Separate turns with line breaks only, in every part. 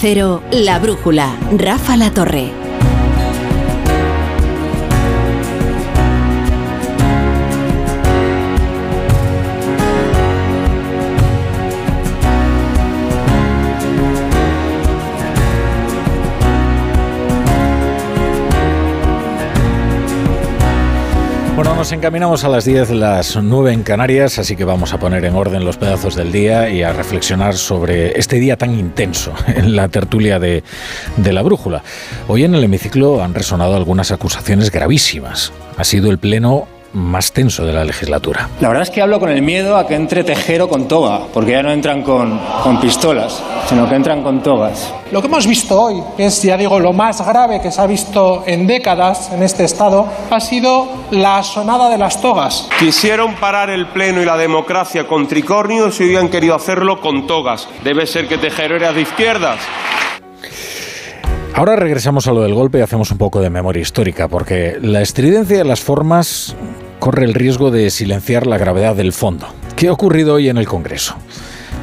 Cero, La Brújula, Rafa La Torre.
Bueno, nos encaminamos a las 10, las 9 en Canarias, así que vamos a poner en orden los pedazos del día y a reflexionar sobre este día tan intenso en la tertulia de, de la brújula. Hoy en el hemiciclo han resonado algunas acusaciones gravísimas. Ha sido el pleno más tenso de la legislatura.
La verdad es que hablo con el miedo a que entre Tejero con toga, porque ya no entran con, con pistolas, sino que entran con togas.
Lo que hemos visto hoy, que es, ya digo, lo más grave que se ha visto en décadas en este Estado, ha sido la sonada de las togas.
Quisieron parar el Pleno y la democracia con tricornios y han querido hacerlo con togas. Debe ser que Tejero era de izquierdas.
Ahora regresamos a lo del golpe y hacemos un poco de memoria histórica, porque la estridencia de las formas corre el riesgo de silenciar la gravedad del fondo. ¿Qué ha ocurrido hoy en el Congreso?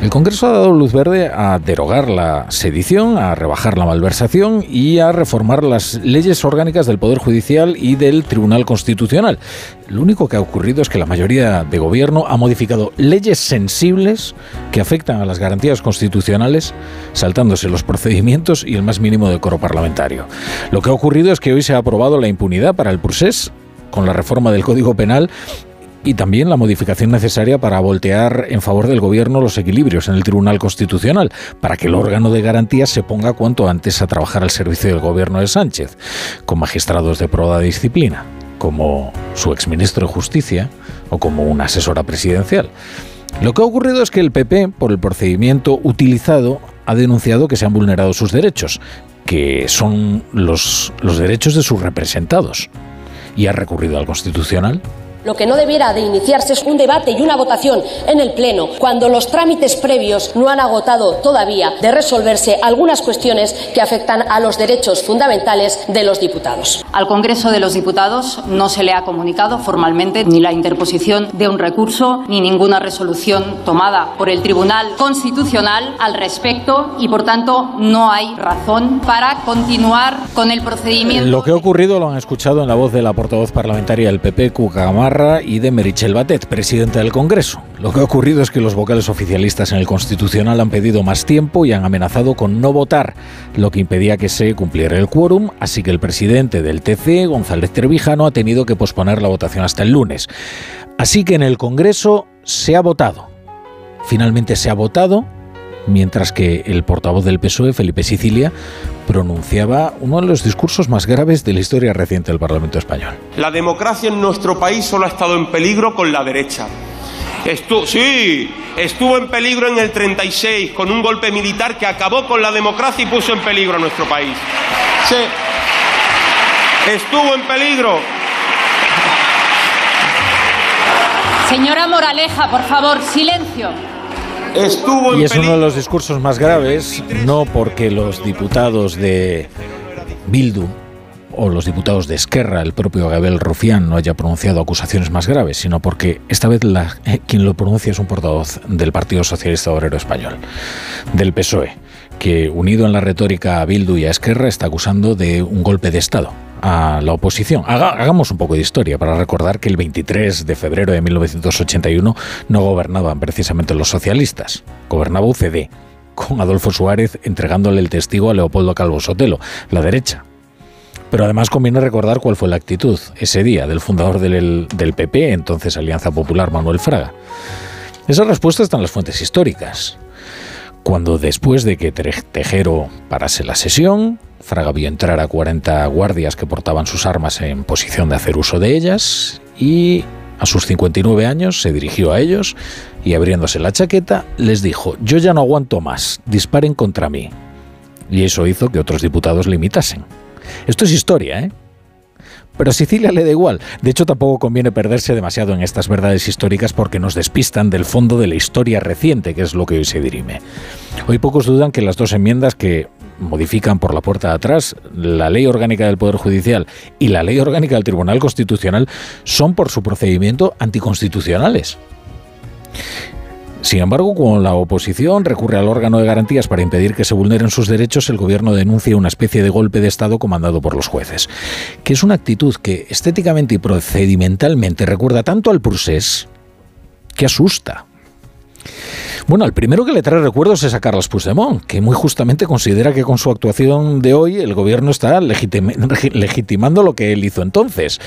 El Congreso ha dado luz verde a derogar la sedición, a rebajar la malversación y a reformar las leyes orgánicas del Poder Judicial y del Tribunal Constitucional. Lo único que ha ocurrido es que la mayoría de gobierno ha modificado leyes sensibles que afectan a las garantías constitucionales, saltándose los procedimientos y el más mínimo decoro parlamentario. Lo que ha ocurrido es que hoy se ha aprobado la impunidad para el procés con la reforma del Código Penal y también la modificación necesaria para voltear en favor del gobierno los equilibrios en el Tribunal Constitucional, para que el órgano de garantías se ponga cuanto antes a trabajar al servicio del gobierno de Sánchez, con magistrados de probada disciplina, como su exministro de Justicia o como una asesora presidencial. Lo que ha ocurrido es que el PP, por el procedimiento utilizado, ha denunciado que se han vulnerado sus derechos, que son los derechos de sus representados, y ha recurrido al Constitucional
lo que no debiera de iniciarse es un debate y una votación en el Pleno cuando los trámites previos no han agotado todavía de resolverse algunas cuestiones que afectan a los derechos fundamentales de los diputados.
Al Congreso de los Diputados no se le ha comunicado formalmente ni la interposición de un recurso ni ninguna resolución tomada por el Tribunal Constitucional al respecto y, por tanto, no hay razón para continuar con el procedimiento.
Lo que ha ocurrido lo han escuchado en la voz de la portavoz parlamentaria del PP, Cuca y de Merichel Batet, presidenta del Congreso. Lo que ha ocurrido es que los vocales oficialistas en el Constitucional han pedido más tiempo y han amenazado con no votar, lo que impedía que se cumpliera el quórum, así que el presidente del TC, González Trevijano, ha tenido que posponer la votación hasta el lunes. Así que en el Congreso se ha votado. Finalmente se ha votado mientras que el portavoz del PSOE, Felipe Sicilia, pronunciaba uno de los discursos más graves de la historia reciente del Parlamento español.
La democracia en nuestro país solo ha estado en peligro con la derecha. sí, estuvo en peligro en el 36 con un golpe militar que acabó con la democracia y puso en peligro a nuestro país. Sí, estuvo en peligro.
Señora Moraleja, por favor, silencio
y es uno de los discursos más graves, no porque los diputados de Bildu o los diputados de Esquerra, el propio Gabriel Rufián, no haya pronunciado acusaciones más graves, sino porque esta vez la, eh, quien lo pronuncia es un portavoz del Partido Socialista Obrero Español, del PSOE, que unido en la retórica a Bildu y a Esquerra está acusando de un golpe de Estado a la oposición. hagamos un poco de historia para recordar que el 23 de febrero de 1981 no gobernaban precisamente los socialistas, gobernaba UCD, con Adolfo Suárez entregándole el testigo a Leopoldo Calvo Sotelo, la derecha. Pero además conviene recordar cuál fue la actitud ese día del fundador del, del PP, entonces Alianza Popular, Manuel Fraga. Esa respuesta está en las fuentes históricas. Cuando después de que Tejero parase la sesión, Fraga vio entrar a 40 guardias que portaban sus armas en posición de hacer uso de ellas y a sus 59 años se dirigió a ellos y abriéndose la chaqueta les dijo, yo ya no aguanto más, disparen contra mí. Y eso hizo que otros diputados le imitasen. Esto es historia, ¿eh? Pero Sicilia le da igual. De hecho, tampoco conviene perderse demasiado en estas verdades históricas porque nos despistan del fondo de la historia reciente, que es lo que hoy se dirime. Hoy pocos dudan que las dos enmiendas que modifican por la puerta de atrás la ley orgánica del Poder Judicial y la ley orgánica del Tribunal Constitucional son por su procedimiento anticonstitucionales. Sin embargo, cuando la oposición recurre al órgano de garantías para impedir que se vulneren sus derechos, el gobierno denuncia una especie de golpe de Estado comandado por los jueces, que es una actitud que estéticamente y procedimentalmente recuerda tanto al procés que asusta. Bueno, el primero que le trae recuerdos es a Carlos Puigdemont, que muy justamente considera que con su actuación de hoy el gobierno está legitimando lo que él hizo entonces.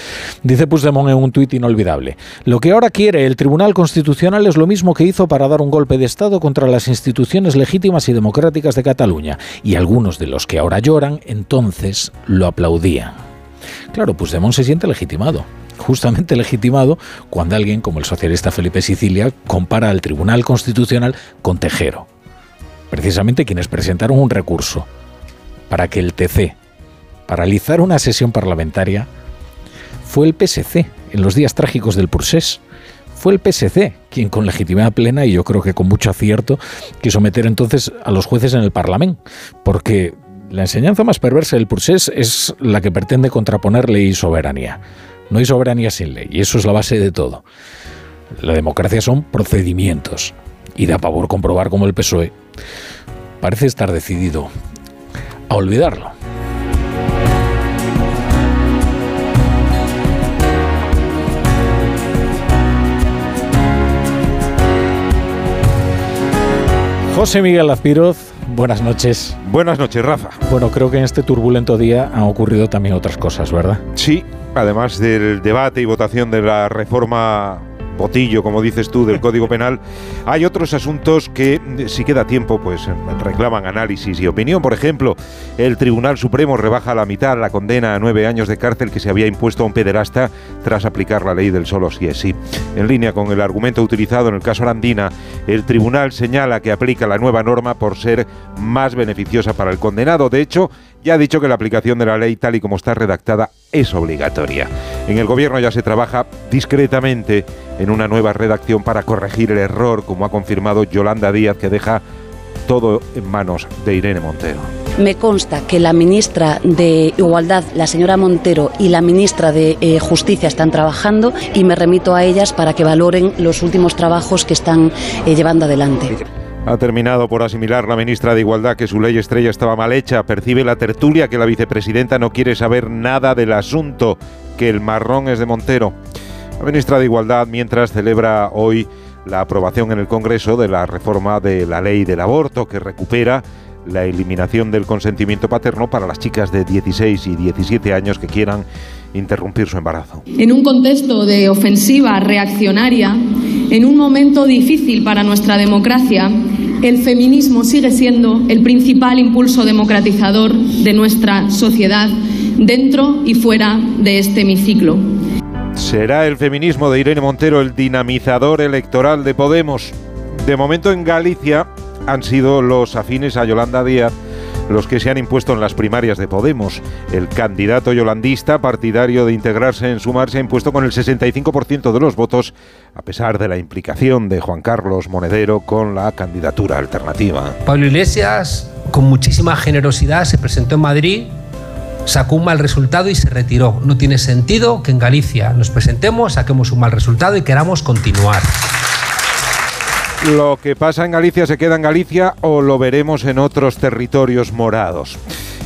Dice Puigdemont en un tuit inolvidable. Lo que ahora quiere el Tribunal Constitucional es lo mismo que hizo para dar un golpe de Estado contra las instituciones legítimas y democráticas de Cataluña. Y algunos de los que ahora lloran entonces lo aplaudían. Claro, Puigdemont se siente legitimado justamente legitimado cuando alguien como el socialista Felipe Sicilia compara al Tribunal Constitucional con Tejero. Precisamente quienes presentaron un recurso para que el TC paralizara una sesión parlamentaria fue el PSC en los días trágicos del Pursés. Fue el PSC quien con legitimidad plena y yo creo que con mucho acierto quiso meter entonces a los jueces en el Parlamento, porque la enseñanza más perversa del Pursés es la que pretende contraponer ley y soberanía. No hay soberanía sin ley, y eso es la base de todo. La democracia son procedimientos, y da pavor comprobar cómo el PSOE parece estar decidido a olvidarlo. José Miguel Azpiroz, buenas noches.
Buenas noches, Rafa.
Bueno, creo que en este turbulento día han ocurrido también otras cosas, ¿verdad?
Sí, además del debate y votación de la reforma botillo, como dices tú, del Código Penal, hay otros asuntos que, si queda tiempo, pues reclaman análisis y opinión. Por ejemplo, el Tribunal Supremo rebaja a la mitad la condena a nueve años de cárcel que se había impuesto a un pederasta tras aplicar la ley del solo si es sí. En línea con el argumento utilizado en el caso Arandina, el tribunal señala que aplica la nueva norma por ser más beneficiosa para el condenado. De hecho, ya ha dicho que la aplicación de la ley tal y como está redactada es obligatoria. En el gobierno ya se trabaja discretamente en una nueva redacción para corregir el error, como ha confirmado Yolanda Díaz, que deja todo en manos de Irene Montero.
Me consta que la ministra de Igualdad, la señora Montero, y la ministra de eh, Justicia están trabajando y me remito a ellas para que valoren los últimos trabajos que están eh, llevando adelante.
Ha terminado por asimilar la ministra de Igualdad que su ley estrella estaba mal hecha. Percibe la tertulia que la vicepresidenta no quiere saber nada del asunto, que el marrón es de Montero. La ministra de Igualdad, mientras celebra hoy la aprobación en el Congreso de la reforma de la ley del aborto que recupera la eliminación del consentimiento paterno para las chicas de 16 y 17 años que quieran interrumpir su embarazo.
En un contexto de ofensiva reaccionaria, en un momento difícil para nuestra democracia, el feminismo sigue siendo el principal impulso democratizador de nuestra sociedad dentro y fuera de este hemiciclo.
¿Será el feminismo de Irene Montero el dinamizador electoral de Podemos? De momento en Galicia han sido los afines a Yolanda Díaz los que se han impuesto en las primarias de Podemos. El candidato yolandista, partidario de integrarse en Sumar, se ha impuesto con el 65% de los votos, a pesar de la implicación de Juan Carlos Monedero con la candidatura alternativa.
Pablo Iglesias, con muchísima generosidad, se presentó en Madrid sacó un mal resultado y se retiró. No tiene sentido que en Galicia nos presentemos, saquemos un mal resultado y queramos continuar.
Lo que pasa en Galicia se queda en Galicia o lo veremos en otros territorios morados.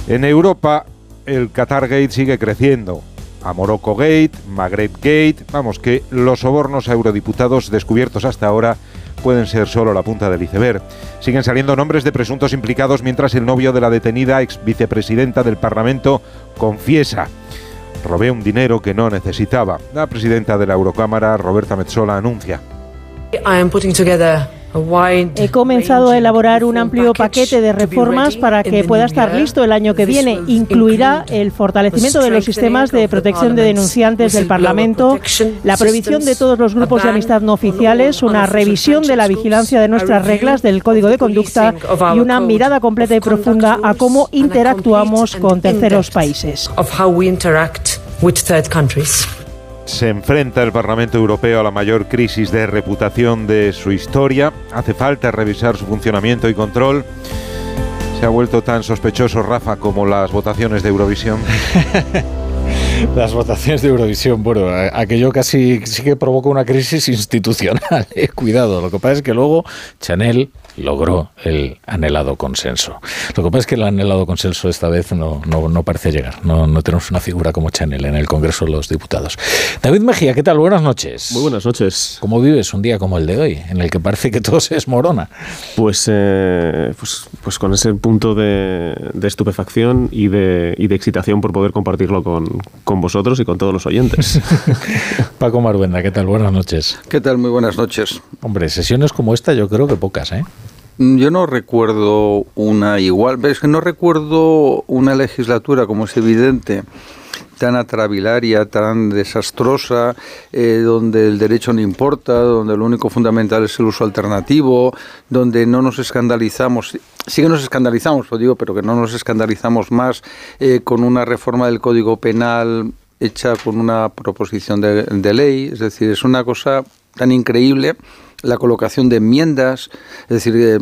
En Europa el Qatar Gate sigue creciendo. A Morocco Gate, Maghreb Gate, vamos que los sobornos a eurodiputados descubiertos hasta ahora pueden ser solo la punta del iceberg. Siguen saliendo nombres de presuntos implicados mientras el novio de la detenida ex vicepresidenta del Parlamento confiesa. Robé un dinero que no necesitaba. La presidenta de la Eurocámara, Roberta Metzola, anuncia.
He comenzado a elaborar un amplio paquete de reformas para que pueda estar listo el año que viene. Incluirá el fortalecimiento de los sistemas de protección de denunciantes del Parlamento, la prohibición de todos los grupos de amistad no oficiales, una revisión de la vigilancia de nuestras reglas del Código de Conducta y una mirada completa y profunda a cómo interactuamos con terceros países
se enfrenta el Parlamento Europeo a la mayor crisis de reputación de su historia. Hace falta revisar su funcionamiento y control. Se ha vuelto tan sospechoso Rafa como las votaciones de Eurovisión.
Las votaciones de Eurovisión, bueno, aquello casi sí que provoca una crisis institucional. Eh, cuidado, lo que pasa es que luego Chanel logró el anhelado consenso. Lo que pasa es que el anhelado consenso esta vez no, no, parece llegar. No, no, tenemos una figura como Chanel en el Congreso de los Diputados. David Mejía, ¿qué tal? Buenas noches.
Muy buenas noches.
¿Cómo vives un día como el de hoy, en el que parece que todo se desmorona?
Pues, eh, pues, pues, con ese punto de, estupefacción y de, y de, excitación por poder compartirlo con, con vosotros y con todos los oyentes.
Paco Maruenda, ¿qué tal? Buenas noches.
¿Qué tal? Muy buenas noches.
Hombre, sesiones como esta yo creo que pocas, ¿eh?
Yo no recuerdo una igual, es que no recuerdo una legislatura, como es evidente, tan atravilaria, tan desastrosa, eh, donde el derecho no importa, donde lo único fundamental es el uso alternativo, donde no nos escandalizamos, sí que nos escandalizamos, lo digo, pero que no nos escandalizamos más eh, con una reforma del Código Penal hecha con una proposición de ley, es decir, es una cosa tan increíble la colocación de enmiendas, es decir, eh,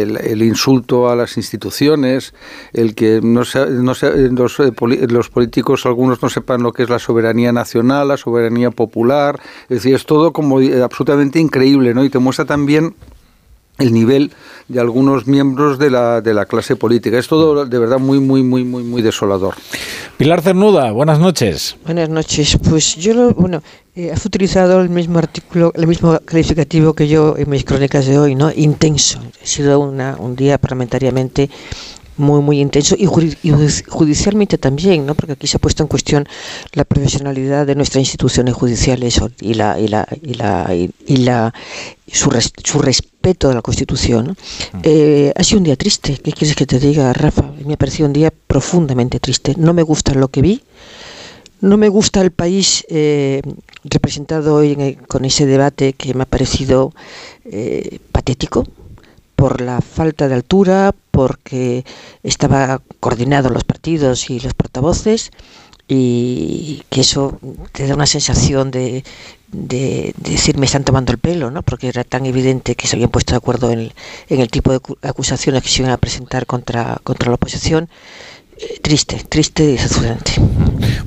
el, insulto a las instituciones, el que no, no los, eh, los, políticos algunos no sepan lo que es la soberanía nacional, la soberanía popular, es decir, es todo como eh, absolutamente increíble, ¿no? Y te muestra también el nivel de algunos miembros de la, de la clase política. Es todo de verdad muy, muy, muy, muy, muy desolador.
Pilar Cernuda, buenas noches.
Buenas noches. Pues yo, lo, bueno, eh, has utilizado el mismo artículo, el mismo calificativo que yo en mis crónicas de hoy, ¿no? Intenso. Ha sido una, un día parlamentariamente muy muy intenso y, judicialmente también, ¿no? Porque aquí se ha puesto en cuestión la profesionalidad de nuestras instituciones judiciales y la y la y la y, la su, su, respeto a la Constitución. Mm. Eh, ha sido un día triste. ¿Qué quieres que te diga, Rafa? Me ha parecido un día profundamente triste. No me gusta lo que vi. No me gusta el país eh, representado hoy con ese debate que me ha parecido eh, patético, por la falta de altura, porque estaba coordinado los partidos y los portavoces y que eso te da una sensación de, de, decir me están tomando el pelo, ¿no? porque era tan evidente que se habían puesto de acuerdo en el, tipo de acusaciones que se iban a presentar contra, contra la oposición triste, triste y decepcionante.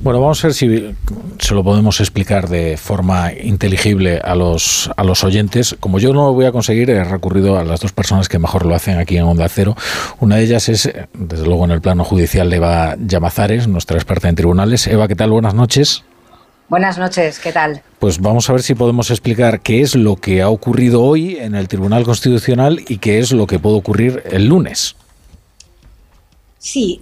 Bueno, vamos a ver si se lo podemos explicar de forma inteligible a los, a los oyentes. Como yo no lo voy a conseguir, he recurrido a las dos personas que mejor lo hacen aquí en Onda Cero. Una de ellas es, desde luego, en el plano judicial, Eva Llamazares, nuestra experta en tribunales. Eva, ¿qué tal? Buenas noches.
Buenas noches, ¿qué tal?
Pues vamos a ver si podemos explicar qué es lo que ha ocurrido hoy en el Tribunal Constitucional y qué es lo que puede ocurrir el lunes.
Sí,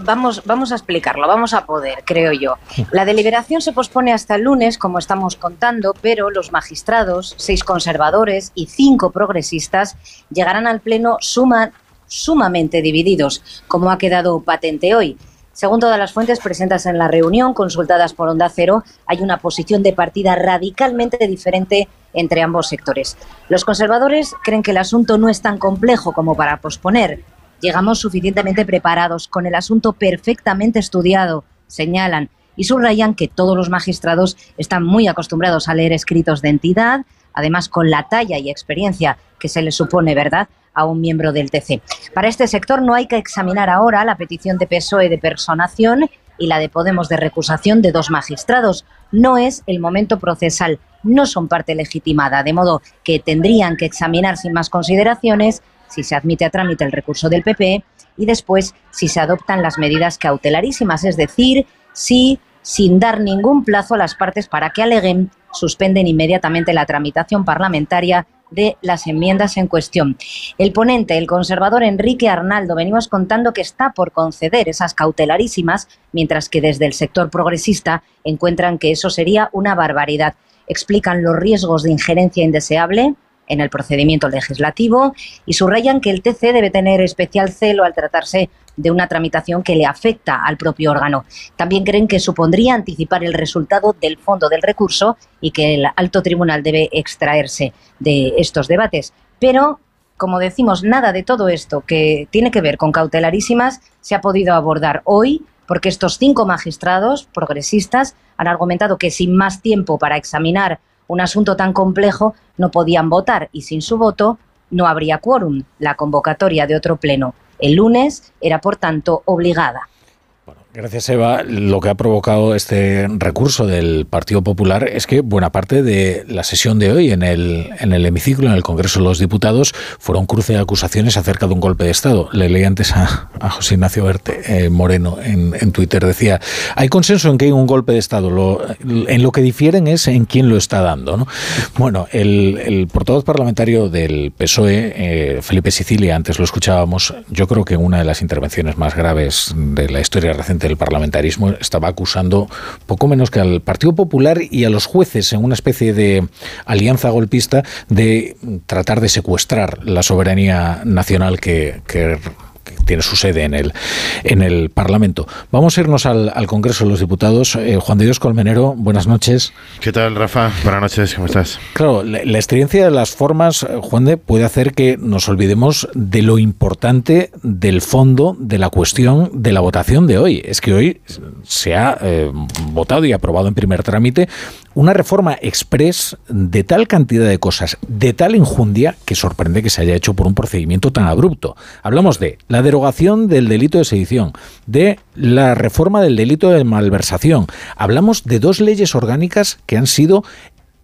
vamos, vamos a explicarlo, vamos a poder, creo yo. La deliberación se pospone hasta el lunes, como estamos contando, pero los magistrados, seis conservadores y cinco progresistas, llegarán al Pleno sumamente divididos, como ha quedado patente hoy. Según todas las fuentes presentes en la reunión, consultadas por Onda Cero, hay una posición de partida radicalmente diferente entre ambos sectores. Los conservadores creen que el asunto no es tan complejo como para posponer llegamos suficientemente preparados, con el asunto perfectamente estudiado, señalan, y subrayan que todos los magistrados están muy acostumbrados a leer escritos de entidad, además con la talla y experiencia que se le supone, ¿verdad?, a un miembro del TC. Para este sector no hay que examinar ahora la petición de PSOE de personación y la de Podemos de recusación de dos magistrados. No es el momento procesal, no son parte legitimada, de modo que tendrían que examinar sin más consideraciones si se admite a trámite el recurso del PP y después si se adoptan las medidas cautelarísimas, es decir, si sin dar ningún plazo a las partes para que aleguen, suspenden inmediatamente la tramitación parlamentaria de las enmiendas en cuestión. El ponente, el conservador Enrique Arnaldo, venimos contando que está por conceder esas cautelarísimas, mientras que desde el sector progresista encuentran que eso sería una barbaridad. Explican los riesgos de injerencia indeseable, en el procedimiento legislativo y subrayan que el TC debe tener especial celo al tratarse de una tramitación que le afecta al propio órgano. También creen que supondría anticipar el resultado del fondo del recurso y que el alto tribunal debe extraerse de estos debates. Pero, como decimos, nada de todo esto que tiene que ver con cautelarísimas se ha podido abordar hoy porque estos cinco magistrados progresistas han argumentado que sin más tiempo para examinar un asunto tan complejo no podían votar y sin su voto no habría quórum. La convocatoria de otro pleno el lunes era, por tanto, obligada.
Gracias, Eva. Lo que ha provocado este recurso del Partido Popular es que buena parte de la sesión de hoy en el, en el hemiciclo, en el Congreso de los Diputados, fueron cruce de acusaciones acerca de un golpe de Estado. Le leí antes a, José Ignacio eh, Moreno en, Twitter. Decía, hay consenso en que hay un golpe de Estado. Lo, en lo que difieren es en quién lo está dando. ¿no? Bueno, el, el portavoz parlamentario del PSOE, eh, Felipe Sicilia, antes lo escuchábamos, yo creo que una de las intervenciones más graves de la historia reciente del parlamentarismo estaba acusando poco menos que al Partido Popular y a los jueces en una especie de alianza golpista de tratar de secuestrar la soberanía nacional que tiene su sede en el, en el Parlamento. Vamos a irnos al, Congreso de los Diputados. Eh, Juan de Dios Colmenero, buenas noches.
¿Qué tal, Rafa? Buenas noches, ¿cómo estás?
Claro, la, experiencia de las formas, eh, Juan de, puede hacer que nos olvidemos de lo importante del fondo de la cuestión de la votación de hoy. Es que hoy se ha eh, votado y aprobado en primer trámite una reforma express de tal cantidad de cosas, de tal injundia, que sorprende que se haya hecho por un procedimiento tan abrupto. Hablamos de la derogación del delito de sedición, de la reforma del delito de malversación. Hablamos de dos leyes orgánicas que han sido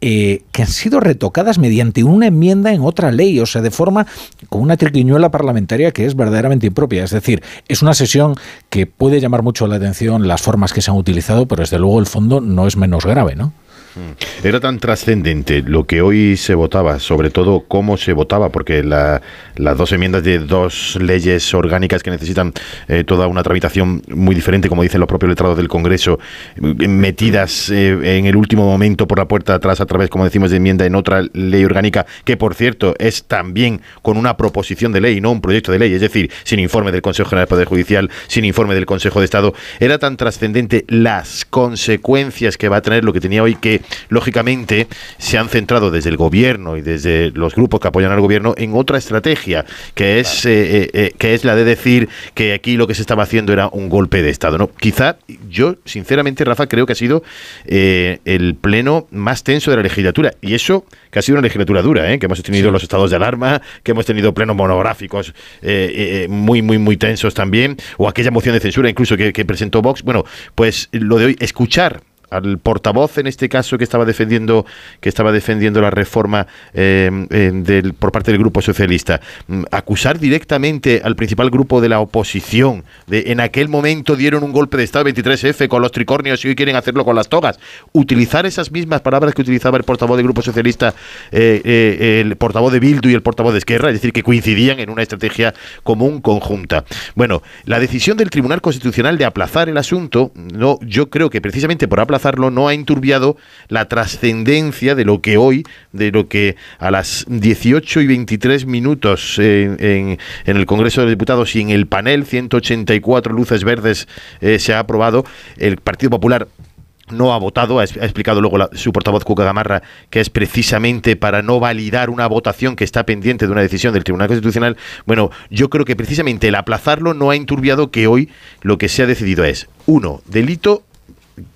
eh, que han sido retocadas mediante una enmienda en otra ley, o sea, de forma con una triquiñuela parlamentaria que es verdaderamente impropia. Es decir, es una sesión que puede llamar mucho la atención las formas que se han utilizado, pero desde luego el fondo no es menos grave, ¿no?
Mm. Era tan trascendente lo que hoy se votaba, sobre todo cómo se votaba, porque las dos enmiendas de dos leyes orgánicas que necesitan eh, toda una tramitación muy diferente, como dicen los propios letrados del Congreso, eh, metidas eh, en el último momento por la puerta atrás a través, como decimos, de enmienda en otra ley orgánica, que por cierto es también con una proposición de ley, no un proyecto de ley, es decir, sin informe del Consejo General del Poder Judicial, sin informe del Consejo de Estado, era tan trascendente las consecuencias que va a tener lo que tenía hoy que lógicamente se han centrado desde el gobierno y desde los grupos que apoyan al gobierno en otra estrategia, que es, eh, eh, eh, que es la de decir que aquí lo que se estaba haciendo era un golpe de Estado. ¿no? Quizá yo, sinceramente, Rafa, creo que ha sido el pleno más tenso de la legislatura. Y eso que ha sido una legislatura dura, que hemos tenido los estados de alarma, que hemos tenido plenos monográficos muy, muy, muy tensos también, o aquella moción de censura incluso que, que presentó Vox. Bueno, pues lo de hoy, escuchar al portavoz en este caso que estaba defendiendo que estaba defendiendo la reforma eh, eh, por parte del grupo socialista. Mm, acusar directamente al principal grupo de la oposición de en aquel momento dieron un golpe de estado 23F con los tricornios y hoy quieren hacerlo con las togas. Utilizar esas mismas palabras que utilizaba el portavoz del grupo socialista eh, el portavoz de Bildu y el portavoz de Esquerra es decir que coincidían en una estrategia común conjunta. Bueno la decisión del Tribunal Constitucional de aplazar el asunto no yo creo que precisamente por aplazar no ha enturbiado la trascendencia de lo que hoy, de lo que a las 18 y 23 minutos en, el Congreso de Diputados y en el panel 184 luces verdes eh, se ha aprobado, el Partido Popular no ha votado, ha, explicado luego su portavoz Cuca Gamarra que es precisamente para no validar una votación que está pendiente de una decisión del Tribunal Constitucional. Bueno, yo creo que precisamente el aplazarlo no ha enturbiado que hoy lo que se ha decidido es, uno, delito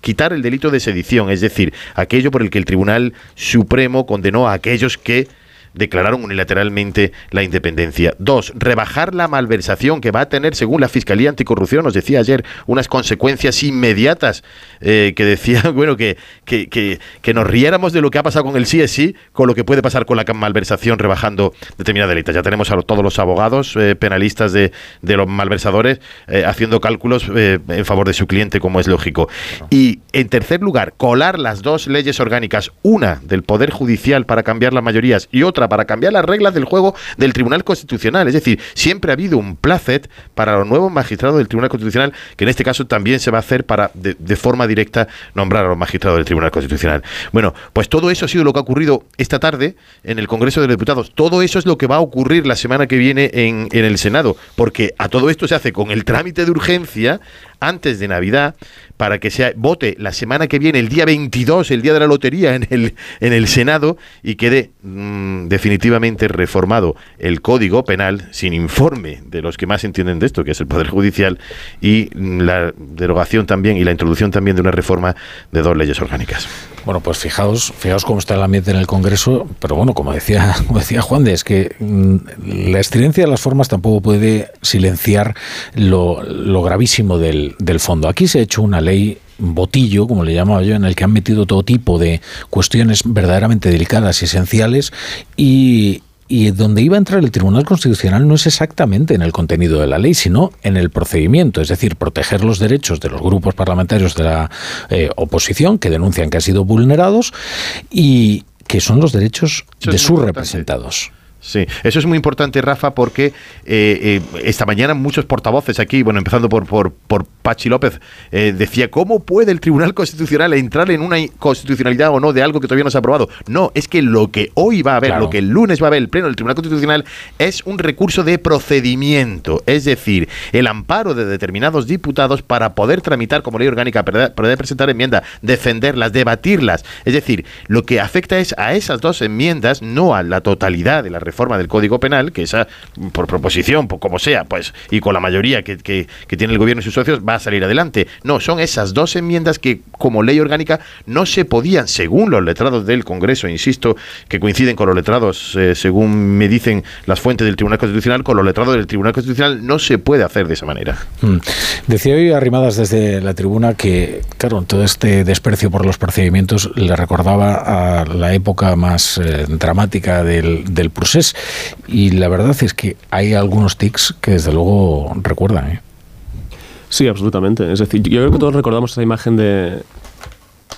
quitar el delito de sedición, es decir, aquello por el que el Tribunal Supremo condenó a aquellos que declararon unilateralmente la independencia. Dos, rebajar la malversación que va a tener, según la Fiscalía Anticorrupción, nos decía ayer, unas consecuencias inmediatas eh, que decía, bueno, que, que, que, nos riéramos de lo que ha pasado con el sí con lo que puede pasar con la malversación rebajando determinadas delitos. Ya tenemos a todos los abogados eh, penalistas de, de, los malversadores eh, haciendo cálculos en favor de su cliente, como es lógico. Y, en tercer lugar, colar las dos leyes orgánicas, una del Poder Judicial para cambiar las mayorías y otra para cambiar las reglas del juego del Tribunal Constitucional. Es decir, siempre ha habido un placet para los nuevos magistrados del Tribunal Constitucional, que en este caso también se va a hacer para, de, forma directa, nombrar a los magistrados del Tribunal Constitucional. Bueno, pues todo eso ha sido lo que ha ocurrido esta tarde en el Congreso de los Diputados. Todo eso es lo que va a ocurrir la semana que viene en, en el Senado, porque a todo esto se hace con el trámite de urgencia antes de Navidad para que se vote la semana que viene, el día 22, el día de la lotería en el, en el Senado y quede mm, definitivamente reformado el Código Penal sin informe de los que más entienden de esto, que es el Poder Judicial, y la derogación también y la introducción también de una reforma de dos leyes orgánicas.
Bueno, pues fijaos, fijaos cómo está el ambiente en el Congreso, pero bueno, como decía, decía Juan de, es que mm, la excelencia de las formas tampoco puede silenciar lo, gravísimo del, del fondo. Aquí se ha hecho una ley botillo, como le llamaba yo, en el que han metido todo tipo de cuestiones verdaderamente delicadas y esenciales y, y donde iba a entrar el Tribunal Constitucional no es exactamente en el contenido de la ley, sino en el procedimiento, es decir, proteger los derechos de los grupos parlamentarios de la eh, oposición que denuncian que han sido vulnerados y que son los derechos de sus representados.
Sí, eso es muy importante, Rafa, porque eh, eh, esta mañana muchos portavoces aquí, bueno, empezando por, por, por Pachi López, eh, decía, ¿cómo puede el Tribunal Constitucional entrar en una constitucionalidad o no de algo que todavía no se ha aprobado? No, es que lo que hoy va a haber, lo que el lunes va a haber el Pleno del Tribunal Constitucional es un recurso de procedimiento, es decir, el amparo de determinados diputados para poder tramitar como ley orgánica, poder presentar enmiendas, defenderlas, debatirlas. Es decir, lo que afecta es a esas dos enmiendas, no a la totalidad de la reforma del Código Penal, que esa, por proposición, por como sea, pues, y con la mayoría que, que, tiene el gobierno y sus socios, va a salir adelante. No, son esas dos enmiendas que, como ley orgánica, no se podían, según los letrados del Congreso, insisto, que coinciden con los letrados, eh, según me dicen las fuentes del Tribunal Constitucional, con los letrados del Tribunal Constitucional, no se puede hacer de esa manera.
Mm. Decía hoy Arrimadas desde la tribuna que, claro, todo este desprecio por los procedimientos le recordaba a la época más eh, dramática del, del proceso y la verdad es que hay algunos tics que desde luego recuerdan. ¿eh?
Sí, absolutamente. Es decir, yo creo que todos recordamos esa imagen de,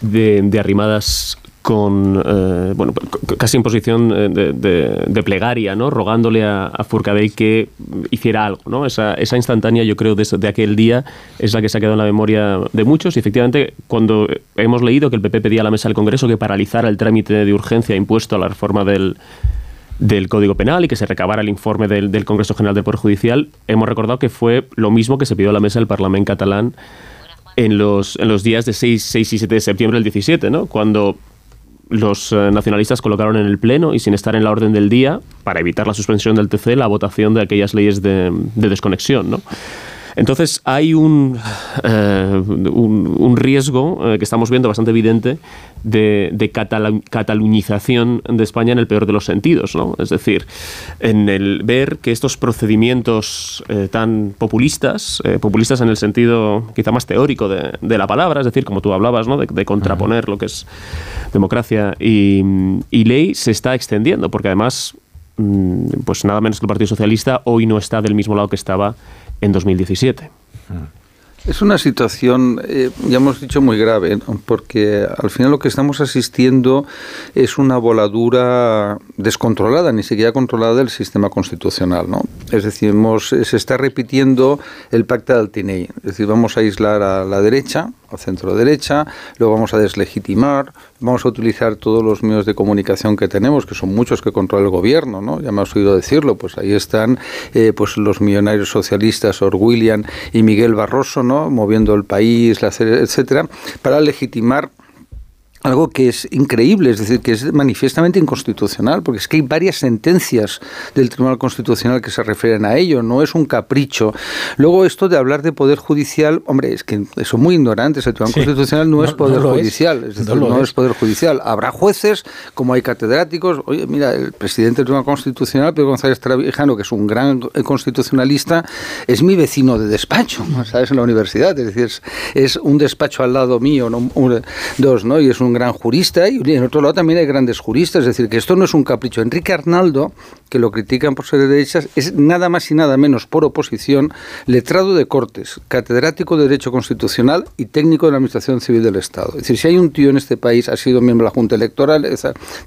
de, arrimadas con, eh, bueno, casi en posición eh, de, plegaria, ¿no? Rogándole a, a, que hiciera algo, ¿no? Esa, esa instantánea, yo creo, de, aquel día es la que se ha quedado en la memoria de muchos y efectivamente cuando hemos leído que el PP pedía a la mesa del Congreso que paralizara el trámite de urgencia impuesto a la reforma del, del Código Penal y que se recabara el informe del, Congreso General del Poder Judicial, hemos recordado que fue lo mismo que se pidió a la mesa del Parlamento catalán en los, en los días de 6, 6 y 7 de septiembre del 17, ¿no? cuando los eh, nacionalistas colocaron en el Pleno y sin estar en la orden del día, para evitar la suspensión del TC, la votación de aquellas leyes de, de desconexión. ¿no? Entonces hay un, eh, un, riesgo eh, que estamos viendo bastante evidente de, de catalunización de España en el peor de los sentidos. ¿no? Es decir, en el ver que estos procedimientos eh, tan populistas, populistas en el sentido quizá más teórico de, de, la palabra, es decir, como tú hablabas, ¿no? de, contraponer lo que es democracia y, y ley, se está extendiendo, porque además mm, pues nada menos que el Partido Socialista hoy no está del mismo lado que estaba en 2017.
Es una situación, eh, ya hemos dicho, muy grave, porque al final lo que estamos asistiendo es una voladura descontrolada, ni siquiera controlada del sistema constitucional. ¿no? Es decir, se está repitiendo el pacto del Tinei. Es decir, vamos a aislar a la derecha, al centro derecha, lo vamos a deslegitimar, vamos a utilizar todos los medios de comunicación que tenemos, que son muchos que controla el gobierno, ¿no? Ya me has oído decirlo, pues ahí están eh, pues los millonarios socialistas William y Miguel Barroso, ¿no? Moviendo el país, etcétera, para legitimar algo que es increíble, es decir, que es manifiestamente inconstitucional, porque es que hay varias sentencias del Tribunal Constitucional que se refieren a ello, no es un capricho. Luego esto de hablar de poder judicial, hombre, es que son muy ignorantes, el Tribunal Constitucional no, es poder judicial, es, decir, no, es. poder judicial. Habrá jueces, como hay catedráticos, oye, mira, el presidente del Tribunal Constitucional, Pedro González Travijano, que es un gran constitucionalista, es mi vecino de despacho, ¿sabes? En la universidad, es decir, es, un despacho al lado mío, no, dos, ¿no? Y es un gran jurista y en otro lado también hay grandes juristas. Es decir, que esto no es un capricho. Enrique Arnaldo, que lo critican por ser de derechas, es nada más y nada menos por oposición letrado de Cortes, catedrático de Derecho Constitucional y técnico de la Administración Civil del Estado. Es decir, si hay un tío en este país, ha sido miembro de la Junta Electoral,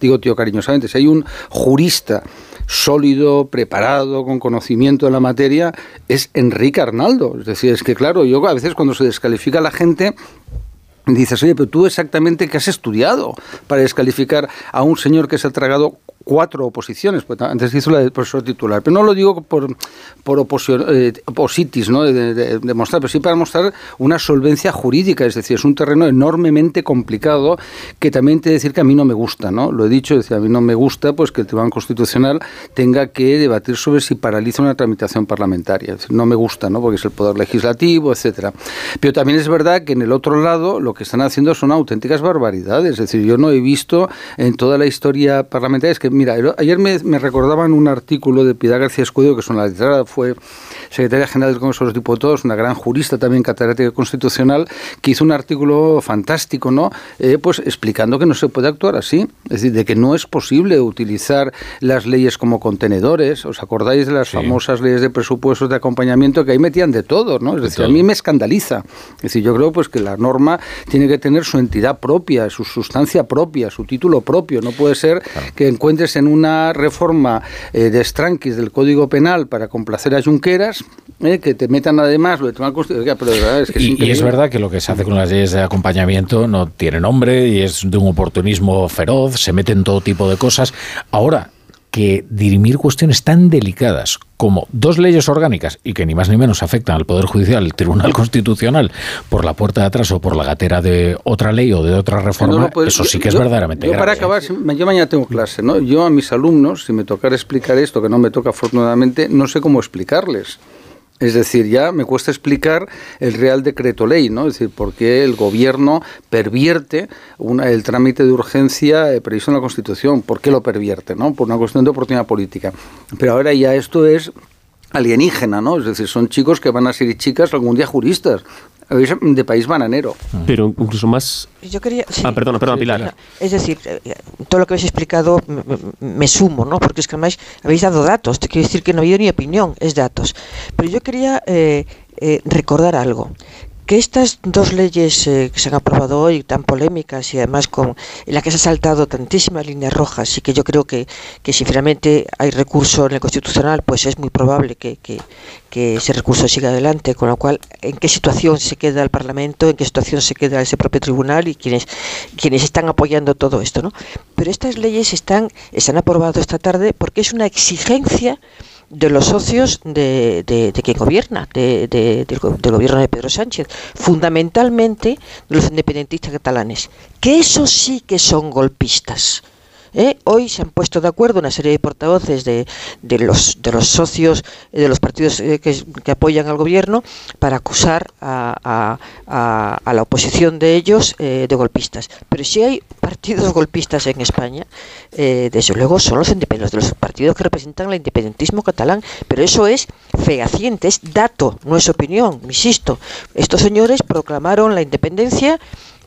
digo tío cariñosamente, si hay un jurista sólido, preparado, con conocimiento de la materia, es Enrique Arnaldo. Es decir, es que claro, yo a veces cuando se descalifica a la gente, Dices, oye, pero tú exactamente qué has estudiado para descalificar a un señor que se ha tragado cuatro oposiciones, pues antes hizo la del profesor titular, pero no lo digo por, por eh, opositis, ¿no? De, demostrar, pero sí para mostrar una solvencia jurídica, es decir, es un terreno enormemente complicado que también te decir que a mí no me gusta, ¿no? Lo he dicho, decir, a mí no me gusta pues que el Tribunal Constitucional tenga que debatir sobre si paraliza una tramitación parlamentaria, es decir, no me gusta, ¿no? Porque es el poder legislativo, etcétera. Pero también es verdad que en el otro lado lo que están haciendo son auténticas barbaridades, es decir, yo no he visto en toda la historia parlamentaria, es que mira, ayer me, me recordaban un artículo de Piedad García Escudo, que es una letrada, fue secretaria general del Congreso de los Diputados, una gran jurista también catedrática constitucional, que hizo un artículo fantástico, ¿no? Eh, pues explicando que no se puede actuar así, es decir, de que no es posible utilizar las leyes como contenedores. ¿Os acordáis de las famosas leyes de presupuestos de acompañamiento que ahí metían de todo, ¿no? Es decir, a mí me escandaliza. Es decir, yo creo pues que la norma tiene que tener su entidad propia, su sustancia propia, su título propio. No puede ser que encuentres en una reforma eh, de estranquis del Código Penal para complacer a Junqueras eh, que te metan además lo de tomar Constitución. Pero de verdad es que
y, es verdad que lo que se hace con las leyes de acompañamiento no tiene nombre y es de un oportunismo feroz, se meten todo tipo de cosas. Ahora, que dirimir cuestiones tan delicadas como dos leyes orgánicas y que ni más ni menos afectan al Poder Judicial, el Tribunal Constitucional, por la puerta de atrás o por la gatera de otra ley o de otra reforma, pues, eso sí que es verdaderamente
yo
Para
¿eh? acabar, yo mañana tengo clase, ¿no? Yo a mis alumnos, si me tocara explicar esto, que no me toca afortunadamente, no sé cómo explicarles. Es decir, ya me cuesta explicar el Real Decreto Ley, ¿no? Es decir, por qué el Gobierno pervierte el trámite de urgencia eh, previsto en la Constitución. ¿Por qué lo pervierte, no? Por una cuestión de oportunidad política. Pero ahora ya esto es alienígena, ¿no? Es decir, son chicos que van a ser chicas algún día juristas de país bananero.
Pero incluso más...
Yo quería...
ah, perdona, perdona, Pilar.
Es decir, eh, todo lo que habéis explicado me, sumo, ¿no? Porque es que además habéis dado datos. Te quiero decir que no ha habido ni opinión, es datos. Pero yo quería eh, eh, recordar algo que estas dos leyes eh, que se han aprobado hoy, tan polémicas y además con en las que se ha saltado tantísimas líneas rojas y que yo creo que, que si finalmente hay recurso en el Constitucional, pues es muy probable que, que, que, ese recurso siga adelante, con lo cual, ¿en qué situación se queda el Parlamento? ¿En qué situación se queda ese propio tribunal? Y quienes, quienes están apoyando todo esto, ¿no? Pero estas leyes están, se han aprobado esta tarde porque es una exigencia de los socios de, de, quien gobierna, de, del, del, gobierno de Pedro Sánchez, fundamentalmente de los independentistas catalanes, que esos sí que son golpistas. ¿Eh? Hoy se han puesto de acuerdo una serie de portavoces de, de, los, de los socios de los partidos eh, que, que, apoyan al gobierno para acusar a, a, a la oposición de ellos eh, de golpistas. Pero si hay partidos golpistas en España, desde luego son los independientes, los partidos que representan el independentismo catalán. Pero eso es fehaciente, es dato, no es opinión, insisto. Estos señores proclamaron la independencia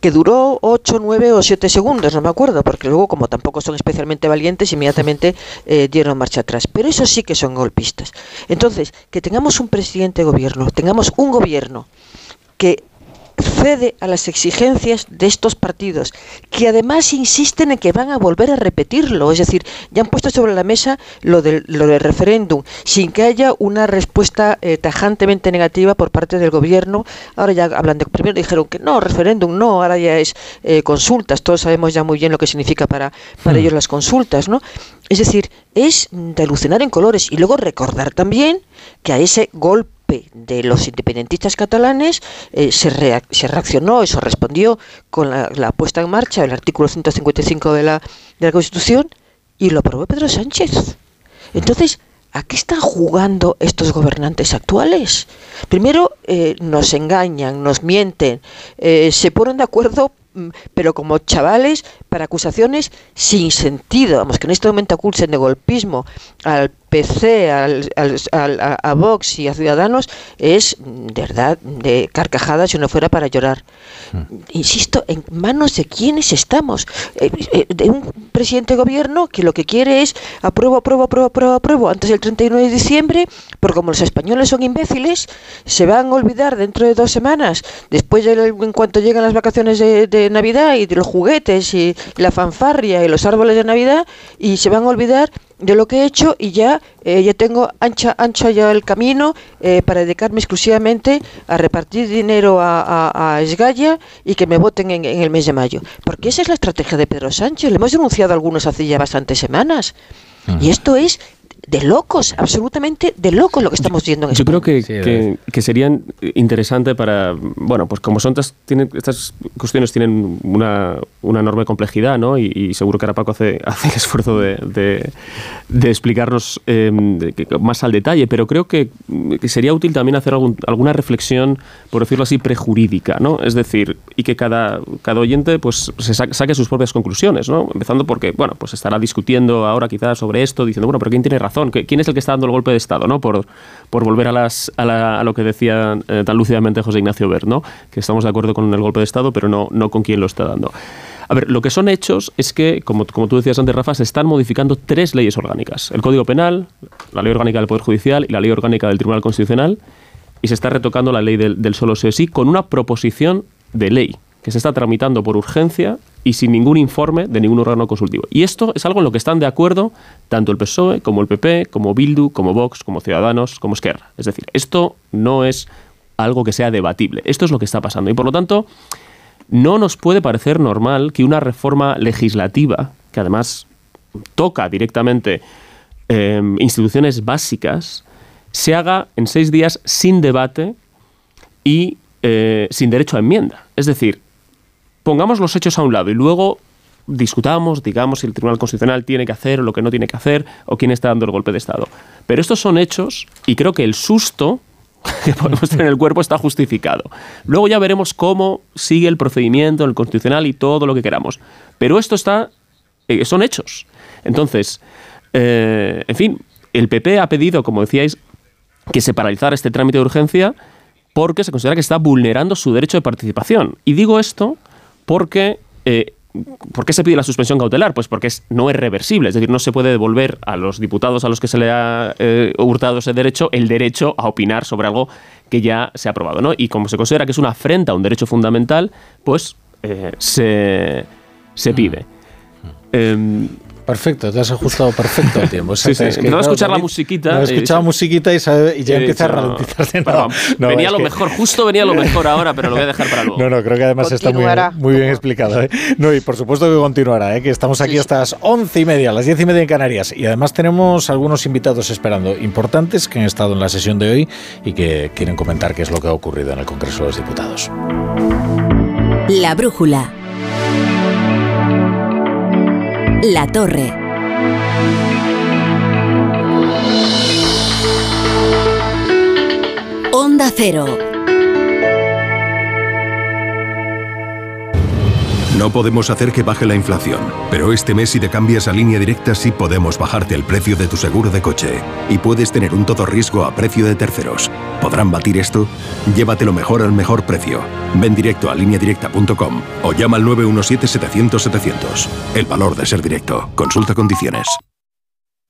que duró 8, 9 o 7 segundos, no me acuerdo, porque luego, como tampoco son especialmente valientes, inmediatamente eh, dieron marcha atrás. Pero eso sí que son golpistas. Entonces, que tengamos un presidente de gobierno, tengamos un gobierno que cede a las exigencias de estos partidos, que además insisten en que van a volver a repetirlo, es decir, ya han puesto sobre la mesa lo del, lo del referéndum, sin que haya una respuesta eh, tajantemente negativa por parte del gobierno. Ahora ya hablan de, primero dijeron que no, referéndum no, ahora ya es eh, consultas, todos sabemos ya muy bien lo que significa para, para hmm. ellos las consultas, ¿no? Es decir, es de alucinar en colores y luego recordar también que a ese golpe de los independentistas catalanes eh, se, se, reaccionó, eso respondió con la, puesta en marcha del artículo 155 de la, de la Constitución y lo aprobó Pedro Sánchez. Entonces, ¿a qué están jugando estos gobernantes actuales? Primero, eh, nos engañan, nos mienten, eh, se ponen de acuerdo mm, pero como chavales para acusaciones sin sentido, vamos, que en este momento acusen de golpismo al PC, al, al, a, Vox y a Ciudadanos es de verdad de carcajadas si no fuera para llorar. Mm. Insisto, ¿en manos de quiénes estamos? Eh, eh, de un presidente de gobierno que lo que quiere es apruebo, apruebo, apruebo, apruebo, apruebo antes del 31 de diciembre, pero como los españoles son imbéciles, se van a olvidar dentro de dos semanas, después de, en cuanto llegan las vacaciones de, de Navidad y de los juguetes y la fanfarria y los árboles de Navidad, y se van a olvidar de lo que he hecho y ya, eh, ya tengo ancha, ancha ya el camino eh, para dedicarme exclusivamente a repartir dinero a, a, Esgaya y que me voten en, en, el mes de mayo. Porque esa es la estrategia de Pedro Sánchez. Le hemos denunciado a algunos hace ya bastantes semanas. Y esto es de locos, absolutamente de locos lo que estamos viendo en
Yo creo que, que, que, serían interesante para, bueno, pues como son tienen, estas cuestiones tienen una, una enorme complejidad, ¿no? Y, seguro que ahora Paco hace, hace el esfuerzo de, de, explicarnos eh, más al detalle, pero creo que, sería útil también hacer algún, alguna reflexión, por decirlo así, prejurídica, ¿no? Es decir, y que cada, cada oyente pues se saque sus propias conclusiones, ¿no? Empezando porque, bueno, pues estará discutiendo ahora quizás sobre esto, diciendo, bueno, pero ¿quién tiene razón? ¿Quién es el que está dando el golpe de Estado? ¿no? Por, por volver a, lo que decía eh, tan lúcidamente José Ignacio Bert, ¿no? que estamos de acuerdo con el golpe de Estado, pero no, no con quién lo está dando. A ver, lo que son hechos es que, como, como tú decías antes, Rafa, se están modificando tres leyes orgánicas. El Código Penal, la Ley Orgánica del Poder Judicial y la Ley Orgánica del Tribunal Constitucional. Y se está retocando la ley del, solo sí con una proposición de ley que se está tramitando por urgencia y sin ningún informe de ningún órgano consultivo. Y esto es algo en lo que están de acuerdo tanto el PSOE como el PP, como Bildu, como Vox, como Ciudadanos, como Esquerra. Es decir, esto no es algo que sea debatible. Esto es lo que está pasando. Y por lo tanto, no nos puede parecer normal que una reforma legislativa, que además toca directamente em, instituciones básicas, se haga en seis días sin debate y eh, sin derecho a enmienda. Es decir, pongamos los hechos a un lado y luego discutamos, digamos, si el Tribunal Constitucional tiene que hacer o lo que no tiene que hacer o quién está dando el golpe de Estado. Pero estos son hechos y creo que el susto que podemos tener en el cuerpo está justificado. Luego ya veremos cómo sigue el procedimiento en el Constitucional y todo lo que queramos. Pero esto está, eh, son hechos. Entonces, eh, en fin, el PP ha pedido, como decíais, que se paralizara este trámite de urgencia porque se considera que está vulnerando su derecho de participación. Y digo esto porque... Eh, ¿Por qué se pide la suspensión cautelar? Pues porque no es reversible, es decir, no se puede devolver a los diputados a los que se le ha eh, hurtado ese derecho el derecho a opinar sobre algo que ya se ha aprobado. ¿no? Y como se considera que es una afrenta a un derecho fundamental, pues eh, se, se, pide.
Mm. Perfecto, te has ajustado perfecto al tiempo.
sí, sí. a escuchar la musiquita.
No, escuchaba musiquita y, y ya empieza a ralentizarse.
No, venía lo mejor, justo venía lo mejor ahora, pero lo voy a dejar para luego.
No, no, creo que además está muy, muy bien explicado. ¿eh? No, y por supuesto que continuará, ¿eh? que estamos aquí hasta las once y media, las diez y media en Canarias. Y además tenemos algunos invitados esperando, importantes, que han estado en la sesión de hoy y que quieren comentar qué es lo que ha ocurrido en el Congreso de los Diputados.
La brújula. La Torre. Onda Cero.
No podemos hacer que baje la inflación, pero este mes si te cambias a línea directa sí podemos bajarte el precio de tu seguro de coche y puedes tener un todo riesgo a precio de terceros. ¿Podrán batir esto? Llévatelo mejor al mejor precio. Ven directo a lineadirecta.com o llama al 917-700-700. El valor de ser directo. Consulta condiciones.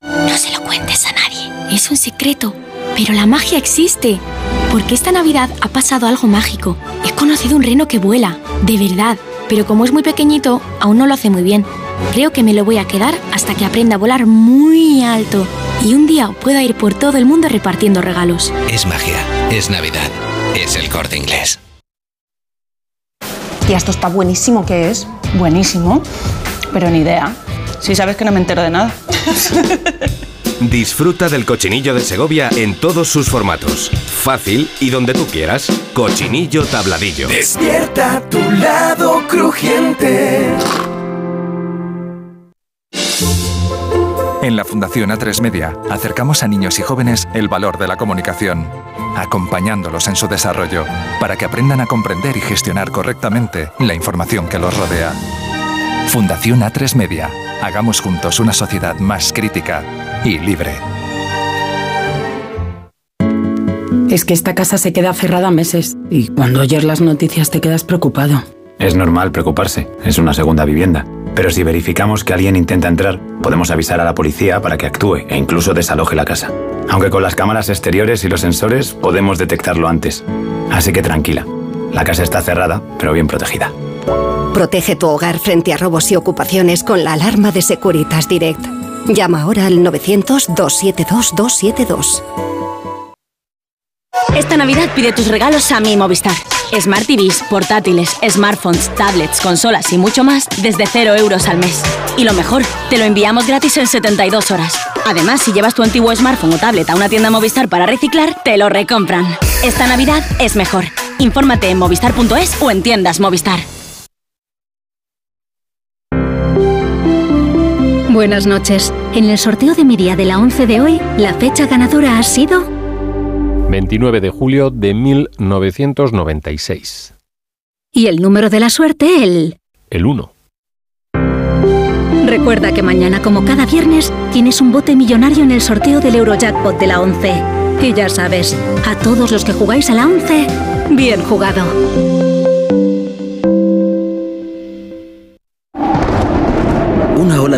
No se lo cuentes a nadie. Es un secreto. Pero la magia existe. Porque esta Navidad ha pasado algo mágico. He conocido un reno que vuela. De verdad pero como es muy pequeñito, aún no lo hace muy bien. Creo que me lo voy a quedar hasta que aprenda a volar muy alto y un día pueda ir por todo el mundo repartiendo regalos.
Es magia, es Navidad, es el corte inglés.
Tía, esto está buenísimo, ¿qué es? Buenísimo, pero ni idea. Si sabes que no me entero de nada.
Disfruta del cochinillo de Segovia en todos sus formatos. Fácil y donde tú quieras. Cochinillo tabladillo.
Despierta tu lado crujiente.
En la Fundación A3 Media acercamos a niños y jóvenes el valor de la comunicación, acompañándolos en su desarrollo para que aprendan a comprender y gestionar correctamente la información que los rodea. Fundación A3 Media. Hagamos juntos una sociedad más crítica y libre.
Es que esta casa se queda cerrada meses y cuando oyes las noticias te quedas preocupado.
Es normal preocuparse, es una segunda vivienda. Pero si verificamos que alguien intenta entrar, podemos avisar a la policía para que actúe e incluso desaloje la casa. Aunque con las cámaras exteriores y los sensores podemos detectarlo antes. Así que tranquila, la casa está cerrada, pero bien protegida.
Protege tu hogar frente a robos y ocupaciones con la alarma de Securitas Direct.
Llama ahora al 900-272-272.
Esta Navidad pide tus regalos a mi Movistar. Smart TVs, portátiles, smartphones, tablets, consolas y mucho más desde 0 euros al mes. Y lo mejor, te lo enviamos gratis en 72 horas. Además, si llevas tu antiguo smartphone o tablet a una tienda Movistar para reciclar, te lo recompran. Esta Navidad es mejor. Infórmate en movistar.es o en tiendas Movistar.
Buenas noches. En el sorteo de mi día de la 11 de hoy, la fecha ganadora ha sido
29 de julio de 1996.
y el número de la suerte el
El 1.
Recuerda que mañana, como cada viernes, tienes un bote millonario en el sorteo del Eurojackpot de la 11. Y ya sabes, a todos los que jugáis a la 11, bien jugado.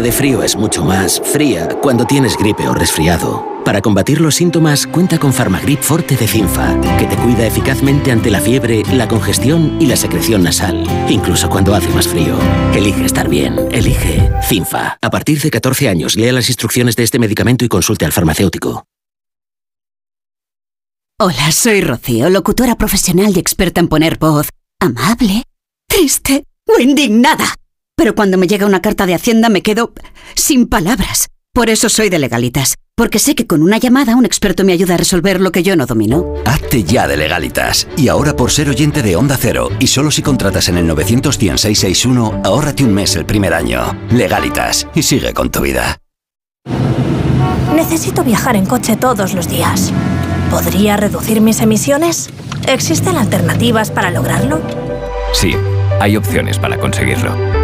De frío es mucho más fría cuando tienes gripe o resfriado. Para combatir los síntomas, cuenta con Farmagrip Forte de Cinfa, que te cuida eficazmente ante la fiebre, la congestión y la secreción nasal, incluso cuando hace más frío. Elige estar bien, elige Cinfa. A partir de 14 años, lea las instrucciones de este medicamento y consulte al farmacéutico.
Hola, soy Rocío, locutora profesional y experta en poner voz amable, triste o indignada. Pero cuando me llega una carta de Hacienda me quedo sin palabras. Por eso soy de legalitas, porque sé que con una llamada un experto me ayuda a resolver lo que yo no domino.
Hazte ya de legalitas. Y ahora por ser oyente de Onda Cero, y solo si contratas en el 91661, ahórrate un mes el primer año. Legalitas. Y sigue con tu vida.
Necesito viajar en coche todos los días. ¿Podría reducir mis emisiones? ¿Existen alternativas para lograrlo?
Sí, hay opciones para conseguirlo.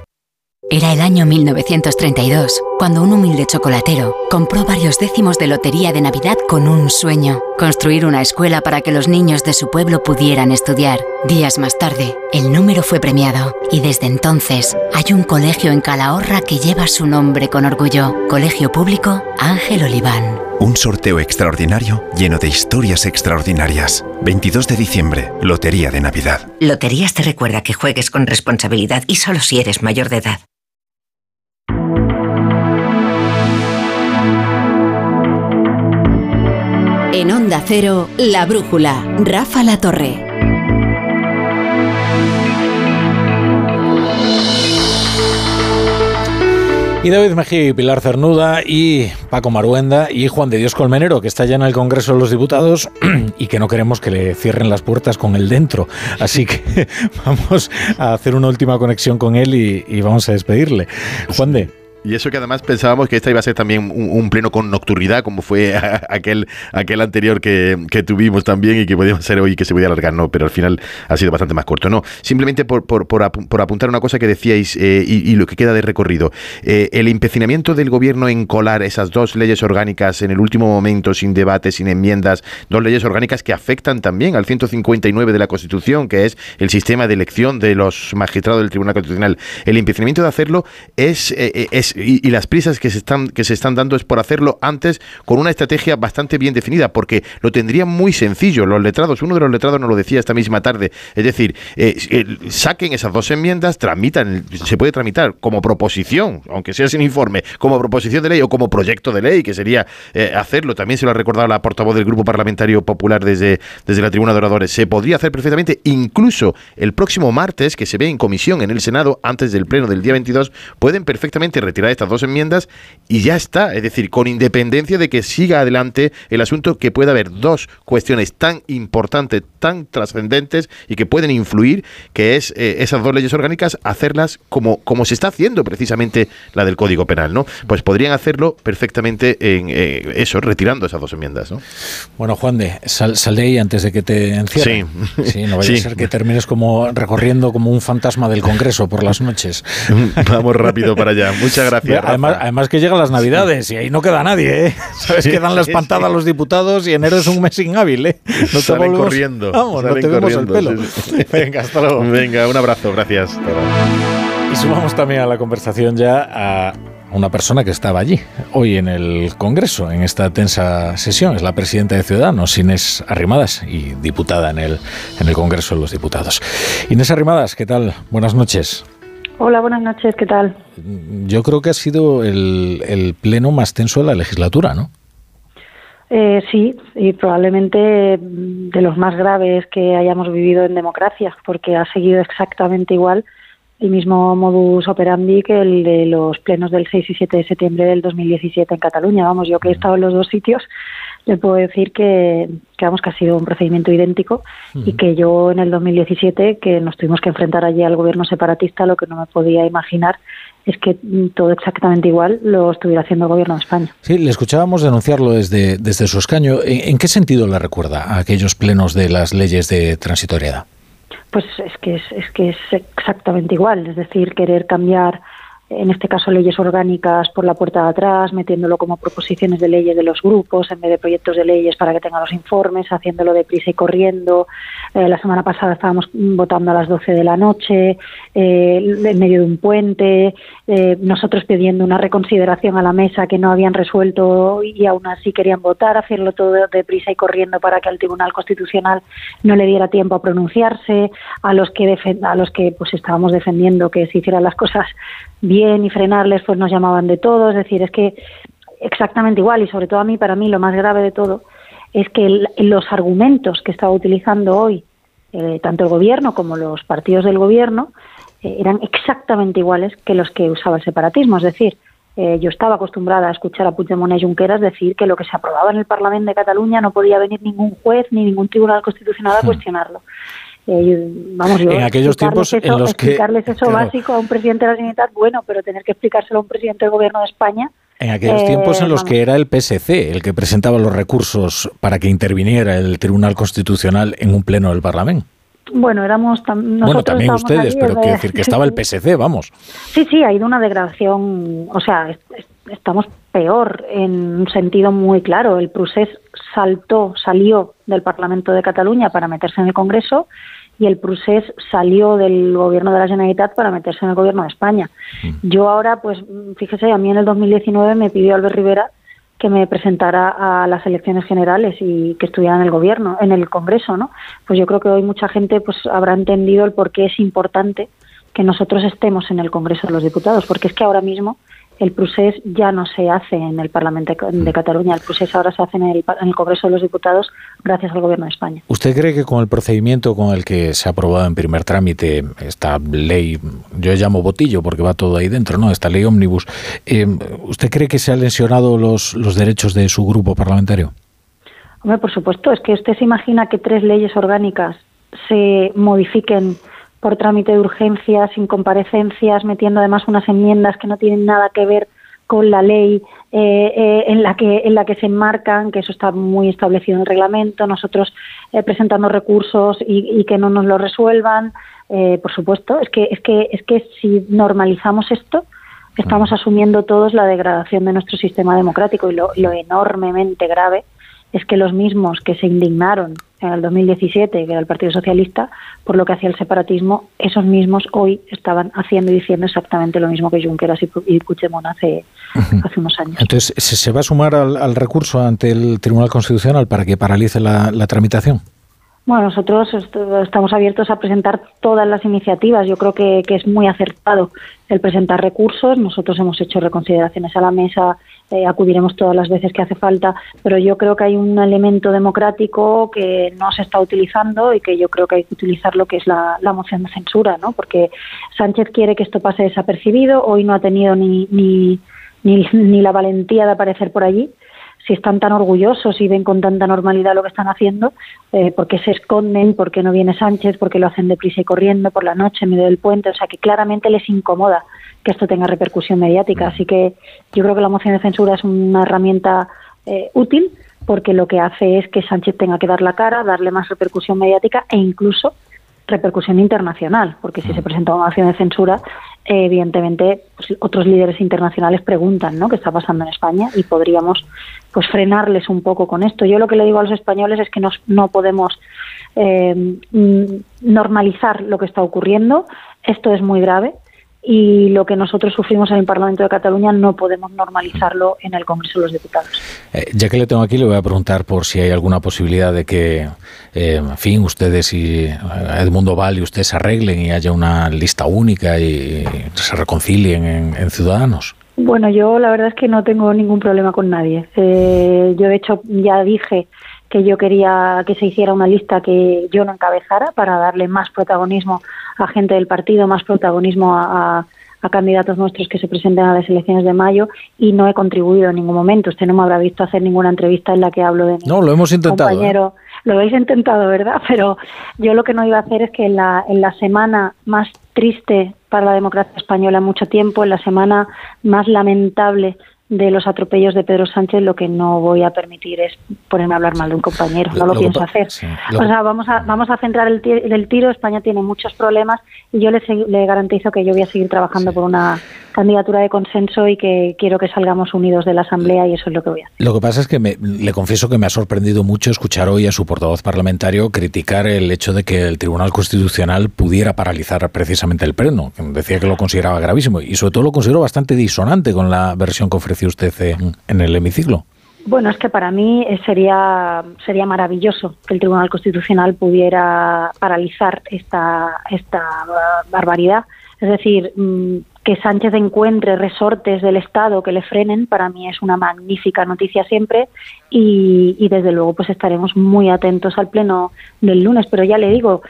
Era el año 1932, cuando un humilde chocolatero compró varios décimos de lotería de Navidad con un sueño, construir una escuela para que los niños de su pueblo pudieran estudiar. Días más tarde, el número fue premiado y desde entonces hay un colegio en Calahorra que lleva su nombre con orgullo, Colegio Público Ángel Oliván.
Un sorteo extraordinario lleno de historias extraordinarias. 22 de diciembre, Lotería de Navidad.
Loterías te recuerda que juegues con responsabilidad y solo si eres mayor de edad.
En Onda Cero, La Brújula, Rafa La Torre.
Y David Mejía y Pilar Cernuda y Paco Maruenda y Juan de Dios Colmenero, que está ya en el Congreso de los Diputados y que no queremos que le cierren las puertas con él dentro. Así que vamos a hacer una última conexión con él y, y vamos a despedirle. Juan de.
Y eso que además pensábamos que esta iba a ser también un, pleno con nocturnidad, como fue aquel, aquel anterior que, que, tuvimos también y que podíamos hacer hoy que se podía alargar, no, pero al final ha sido bastante más corto. No, simplemente por, por, por, por apuntar una cosa que decíais eh, y, lo que queda de recorrido. Eh, el empecinamiento del gobierno en colar esas dos leyes orgánicas en el último momento, sin debate, sin enmiendas, dos leyes orgánicas que afectan también al 159 de la Constitución, que es el sistema de elección de los magistrados del Tribunal Constitucional. El empecinamiento de hacerlo es, eh, es y, las prisas que se están que se están dando es por hacerlo antes con una estrategia bastante bien definida, porque lo tendrían muy sencillo los letrados. Uno de los letrados nos lo decía esta misma tarde, es decir, eh, eh, saquen esas dos enmiendas, tramitan, se puede tramitar como proposición, aunque sea sin informe, como proposición de ley o como proyecto de ley, que sería eh, hacerlo. También se lo ha recordado la portavoz del Grupo Parlamentario Popular desde, desde la tribuna de oradores. Se podría hacer perfectamente, incluso el próximo martes, que se ve en comisión en el Senado, antes del pleno del día 22, pueden perfectamente retirar estas dos enmiendas y ya está. Es decir, con independencia de que siga adelante el asunto, que pueda haber dos cuestiones tan importantes, tan trascendentes y que pueden influir, que es eh, esas dos leyes orgánicas, hacerlas como, como se está haciendo precisamente la del Código Penal, ¿no? Pues podrían hacerlo perfectamente en eh, eso, retirando esas dos enmiendas, ¿no?
Bueno, Juan de, sal, sal de ahí antes de que te encierren.
Sí.
sí no vaya sí. a ser que termines como recorriendo como un fantasma del Congreso por las noches.
Vamos rápido para allá. Muchas gracias.
Además, además, que llegan las navidades y ahí no queda nadie, ¿eh? ¿Sabes? Quedan las pantadas los diputados y enero es un mes inhábil, ¿eh?
No te Salen corriendo.
Vamos, no te vemos el pelo. Venga, hasta luego.
Venga, un abrazo, gracias.
Y sumamos también a la conversación ya a una persona que estaba allí hoy en el Congreso, en esta tensa sesión. Es la presidenta de Ciudadanos, Inés Arrimadas, y diputada en el, en el Congreso de los Diputados. Inés Arrimadas, ¿qué tal? Buenas noches.
Hola, buenas noches, ¿qué tal?
Yo creo que ha sido el, el pleno más tenso de la legislatura, ¿no?
Eh, sí, y probablemente de los más graves que hayamos vivido en democracia, porque ha seguido exactamente igual el mismo modus operandi que el de los plenos del 6 y 7 de septiembre del 2017 en Cataluña. Vamos, yo que he estado en los dos sitios, le puedo decir que, que, vamos, que ha sido un procedimiento idéntico y que yo en el 2017, que nos tuvimos que enfrentar allí al gobierno separatista, lo que no me podía imaginar es que todo exactamente igual lo estuviera haciendo el gobierno de España.
Sí, le escuchábamos denunciarlo desde, desde su escaño. ¿En, qué sentido le recuerda a aquellos plenos de las leyes de transitoriedad?
Pues es que es, es que es exactamente igual, es decir, querer cambiar en este caso leyes orgánicas por la puerta de atrás, metiéndolo como proposiciones de leyes de los grupos en vez de proyectos de leyes para que tengan los informes, haciéndolo deprisa y corriendo. Eh, la semana pasada estábamos votando a las 12 de la noche, eh, en medio de un puente, eh, nosotros pidiendo una reconsideración a la mesa que no habían resuelto y aún así querían votar, hacerlo todo deprisa y corriendo para que al Tribunal Constitucional no le diera tiempo a pronunciarse, a los que a los que pues estábamos defendiendo que se hicieran las cosas bien y frenarles, pues nos llamaban de todo. Es decir, es que exactamente igual y sobre todo a mí, para mí, lo más grave de todo es que los argumentos que estaba utilizando hoy eh, tanto el gobierno como los partidos del gobierno eh, eran exactamente iguales que los que usaba el separatismo. Es decir, eh, yo estaba acostumbrada a escuchar a Puigdemont y Junqueras decir que lo que se aprobaba en el Parlamento de Cataluña no podía venir ningún juez ni ningún tribunal constitucional a hmm. cuestionarlo. Eh, vamos,
en aquellos tiempos en los
que explicarles eso básico a un presidente de la Generalitat, bueno, pero tener que explicárselo a un presidente del gobierno de España.
En aquellos tiempos en los que era el PSC el que presentaba los recursos para que interviniera el Tribunal Constitucional en un pleno del Parlamento.
Bueno, éramos
Bueno, también ustedes, pero quiero decir que estaba el PSC, vamos.
Sí, sí, ha ido una degradación, o sea, estamos peor en un sentido muy claro. El procés saltó, salió del Parlamento de Cataluña para meterse en el Congreso y el procés salió del gobierno de la Generalitat para meterse en el gobierno de España. Mm. Yo ahora, pues fíjese, a mí en el 2019 me pidió Albert Rivera que me presentara a las elecciones generales y que estuviera en el gobierno, en el Congreso, ¿no? Pues yo creo que hoy mucha gente pues habrá entendido el por qué es importante que nosotros estemos en el Congreso de los Diputados, porque es que ahora mismo el procés ya no se hace en el Parlamento de mm. Cataluña, el procés ahora se hace en el, Congreso de los Diputados gracias al Gobierno de España.
¿Usted cree que con el procedimiento con el que se ha aprobado en primer trámite esta ley, yo llamo botillo porque va todo ahí dentro, ¿no? Esta ley ómnibus, eh, ¿usted cree que se han lesionado los, los derechos de su grupo parlamentario?
Hombre, por supuesto, es que usted se imagina que tres leyes orgánicas se modifiquen por trámite de urgencia, sin comparecencias, metiendo además unas enmiendas que no tienen nada que ver con la ley eh, eh, en la que en la que se enmarcan, que eso está muy establecido en el reglamento, nosotros eh, presentando recursos y, que no nos lo resuelvan, por supuesto, es que es que es que si normalizamos esto estamos asumiendo todos la degradación de nuestro sistema democrático y lo, lo enormemente grave es que los mismos que se indignaron en el 2017, que era el Partido Socialista, por lo que hacía el separatismo, esos mismos hoy estaban haciendo y diciendo exactamente lo mismo que Junqueras y Puigdemont hace, hace unos años.
Entonces, ¿se va a sumar al, recurso ante el Tribunal Constitucional para que paralice la, la tramitación?
Bueno, nosotros estamos abiertos a presentar todas las iniciativas. Yo creo que, que, es muy acertado el presentar recursos. Nosotros hemos hecho reconsideraciones a la mesa eh, acudiremos todas las veces que hace falta, pero yo creo que hay un elemento democrático que no se está utilizando y que yo creo que hay que utilizar lo que es la, moción de censura, ¿no? Porque Sánchez quiere que esto pase desapercibido, hoy no ha tenido ni, ni, ni, la valentía de aparecer por allí si están tan orgullosos y ven con tanta normalidad lo que están haciendo, eh, ¿por qué se esconden? ¿Por qué no viene Sánchez? ¿Por qué lo hacen deprisa y corriendo por la noche en medio del puente? O sea, que claramente les incomoda que esto tenga repercusión mediática. Así que yo creo que la moción de censura es una herramienta eh, útil porque lo que hace es que Sánchez tenga que dar la cara, darle más repercusión mediática e incluso repercusión internacional, porque si se presenta una acción de censura, evidentemente pues, otros líderes internacionales preguntan ¿no? qué está pasando en España y podríamos pues frenarles un poco con esto. Yo lo que le digo a los españoles es que no, no podemos eh, normalizar lo que está ocurriendo. Esto es muy grave y lo que nosotros sufrimos en el Parlamento de Cataluña no podemos normalizarlo en el Congreso de los Diputados.
Eh, ya que le tengo aquí, le voy a preguntar por si hay alguna posibilidad de que, eh, en fin, ustedes y eh, Edmundo Val y usted se arreglen y haya una lista única y, se reconcilien en, Ciudadanos.
Bueno, yo la verdad es que no tengo ningún problema con nadie. yo, de hecho, ya dije que yo quería que se hiciera una lista que yo no encabezara para darle más protagonismo a gente del partido, más protagonismo a, candidatos nuestros que se presenten a las elecciones de mayo y no he contribuido en ningún momento. Usted no me habrá visto hacer ninguna entrevista en la que hablo de mi
no, lo hemos intentado,
¿eh? compañero. Lo habéis intentado, ¿verdad? Pero yo lo que no iba a hacer es que en la, en la semana más triste para la democracia española en mucho tiempo, en la semana más lamentable de los atropellos de Pedro Sánchez, lo que no voy a permitir es ponerme a hablar mal de un compañero. No lo, pienso hacer. O sea, vamos a, vamos a centrar el, el, tiro. España tiene muchos problemas y yo le, le garantizo que yo voy a seguir trabajando por una candidatura de consenso y que quiero que salgamos unidos de la Asamblea y eso es lo que voy a hacer.
Lo que pasa es que le confieso que me ha sorprendido mucho escuchar hoy a su portavoz parlamentario criticar el hecho de que el Tribunal Constitucional pudiera paralizar precisamente el pleno. Decía que lo consideraba gravísimo y sobre todo lo considero bastante disonante con la versión que usted en, el hemiciclo.
Bueno, es que para mí sería sería maravilloso que el Tribunal Constitucional pudiera paralizar esta esta barbaridad. Es decir, mm, que Sánchez encuentre resortes del Estado que le frenen, para mí es una magnífica noticia siempre y, desde luego pues estaremos muy atentos al pleno del lunes. Pero ya le digo,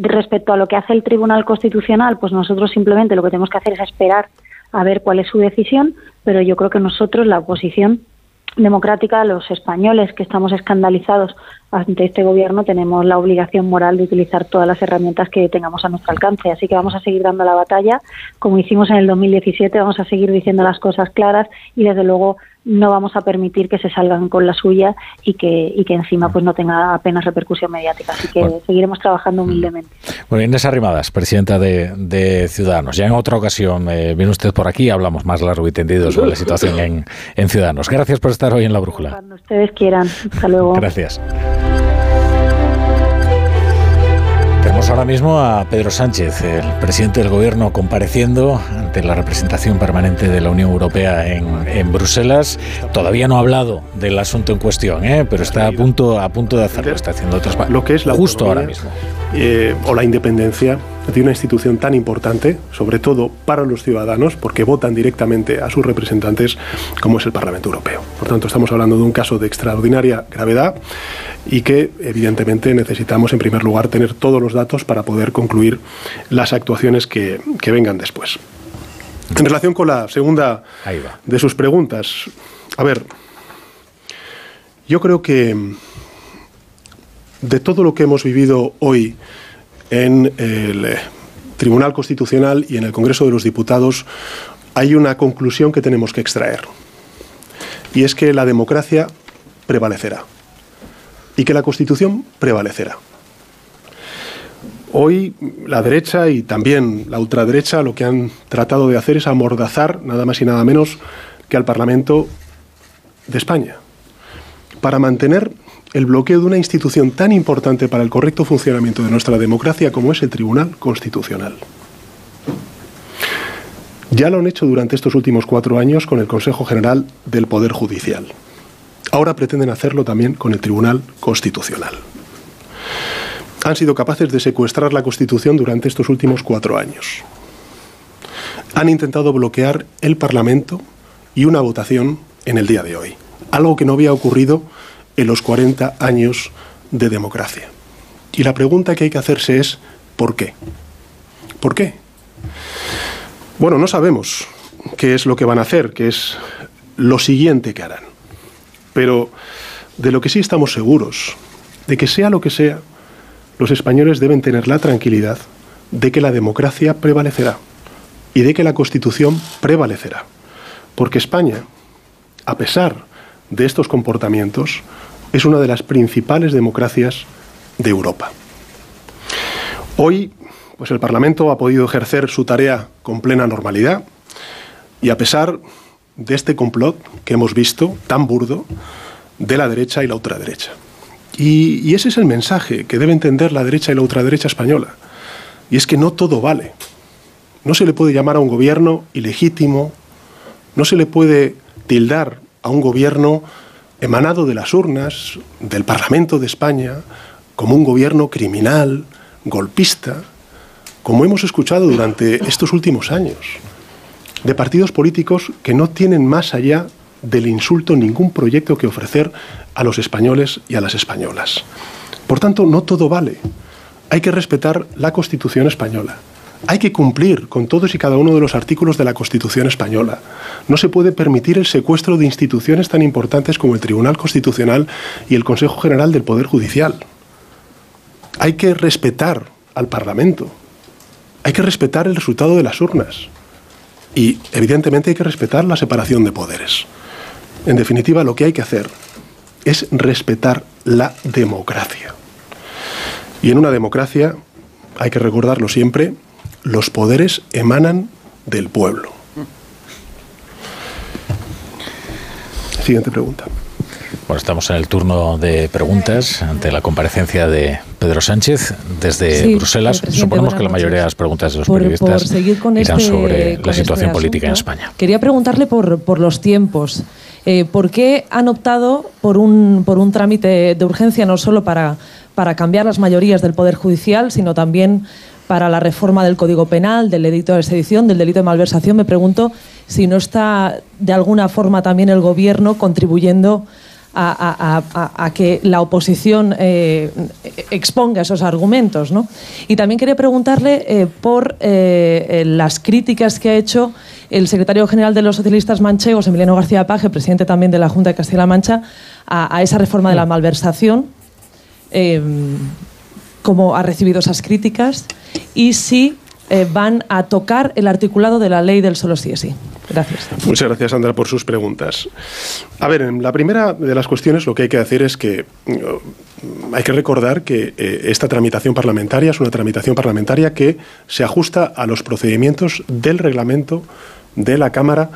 respecto a lo que hace el Tribunal Constitucional, pues nosotros simplemente lo que tenemos que hacer es esperar a ver cuál es su decisión, pero yo creo que nosotros, la oposición, democrática, los españoles que estamos escandalizados ante este gobierno tenemos la obligación moral de utilizar todas las herramientas que tengamos a nuestro alcance. Así que vamos a seguir dando la batalla, como hicimos en el 2017, vamos a seguir diciendo las cosas claras y desde luego no vamos a permitir que se salgan con la suya y que, y que encima pues no tenga apenas repercusión mediática. Así que seguiremos trabajando humildemente.
Bueno, Inés Arrimadas, presidenta de, Ciudadanos. Ya en otra ocasión eh, viene usted por aquí hablamos más largo y tendido sobre la situación en, en Ciudadanos. Gracias por estar hoy en La Brújula.
Cuando ustedes quieran. Hasta luego.
Gracias. Ahora mismo a Pedro Sánchez, el presidente del gobierno, compareciendo ante la representación permanente de la Unión Europea en, Bruselas. Todavía no ha hablado del asunto en cuestión, ¿eh? pero está a punto, a punto de hacerlo. Está haciendo otras
Lo que es la justo ahora mismo. Eh, o la independencia de una institución tan importante, sobre todo para los ciudadanos, porque votan directamente a sus representantes, como es el Parlamento Europeo. Por tanto, estamos hablando de un caso de extraordinaria gravedad y que, evidentemente, necesitamos, en primer lugar, tener todos los datos para poder concluir las actuaciones que, que vengan después. En relación con la segunda de sus preguntas, a ver, yo creo que de todo lo que hemos vivido hoy en el eh, Tribunal Constitucional y en el Congreso de los Diputados hay una conclusión que tenemos que extraer. Y es que la democracia prevalecerá. Y que la Constitución prevalecerá. Hoy la derecha y también la ultraderecha lo que han tratado de hacer es amordazar nada más y nada menos que al Parlamento de España para mantener el bloqueo de una institución tan importante para el correcto funcionamiento de nuestra democracia como es el Tribunal Constitucional. Ya lo han hecho durante estos últimos cuatro años con el Consejo General del Poder Judicial. Ahora pretenden hacerlo también con el Tribunal Constitucional. Han sido capaces de secuestrar la Constitución durante estos últimos cuatro años. Han intentado bloquear el Parlamento y una votación en el día de hoy. Algo que no había ocurrido en los 40 años de democracia. Y la pregunta que hay que hacerse es, ¿por qué? ¿Por qué? Bueno, no sabemos qué es lo que van a hacer, qué es lo siguiente que harán. Pero de lo que sí estamos seguros, de que sea lo que sea, los españoles deben tener la tranquilidad de que la democracia prevalecerá y de que la Constitución prevalecerá. Porque España, a pesar de estos comportamientos, es una de las principales democracias de Europa. Hoy, pues el Parlamento ha podido ejercer su tarea con plena normalidad y a pesar de este complot que hemos visto tan burdo de la derecha y la ultraderecha. Y, y ese es el mensaje que debe entender la derecha y la ultraderecha española. Y es que no todo vale. No se le puede llamar a un gobierno ilegítimo, no se le puede tildar a un gobierno emanado de las urnas, del Parlamento de España, como un gobierno criminal, golpista, como hemos escuchado durante estos últimos años, de partidos políticos que no tienen más allá del insulto ningún proyecto que ofrecer a los españoles y a las españolas. Por tanto, no todo vale. Hay que respetar la Constitución española. Hay que cumplir con todos y cada uno de los artículos de la Constitución española. No se puede permitir el secuestro de instituciones tan importantes como el Tribunal Constitucional y el Consejo General del Poder Judicial. Hay que respetar al Parlamento. Hay que respetar el resultado de las urnas. Y, evidentemente, hay que respetar la separación de poderes. En definitiva, lo que hay que hacer es respetar la democracia. Y en una democracia, hay que recordarlo siempre, los poderes emanan del pueblo. Siguiente pregunta.
Bueno, estamos en el turno de preguntas ante la comparecencia de Pedro Sánchez desde Bruselas. Suponemos que la mayoría de las preguntas de los periodistas irán este- sobre la situación este política en España.
Quería preguntarle por, por los tiempos. Eh, ¿Por qué han optado por un, por un trámite de urgencia no solo para, para cambiar las mayorías del Poder Judicial, sino también para la reforma del Código Penal, del delito de sedición, del delito de malversación? Me pregunto si no está de alguna forma también el Gobierno contribuyendo a, que la oposición eh, exponga esos argumentos. ¿no? Y también quería preguntarle eh, por eh, las críticas que ha hecho el secretario general de los socialistas manchegos, Emiliano García Paje, presidente también de la Junta de Castilla-La Mancha, a, esa reforma de la malversación. ¿Cómo ha recibido esas críticas? Y si van a tocar el articulado de la ley del solo sí es sí. Gracias.
Muchas gracias, Sandra, por sus preguntas. A ver, en la primera de las cuestiones lo que hay que decir es que mm, hay que recordar que eh, esta tramitación parlamentaria es una tramitación parlamentaria que se ajusta a los procedimientos del reglamento de la Cámara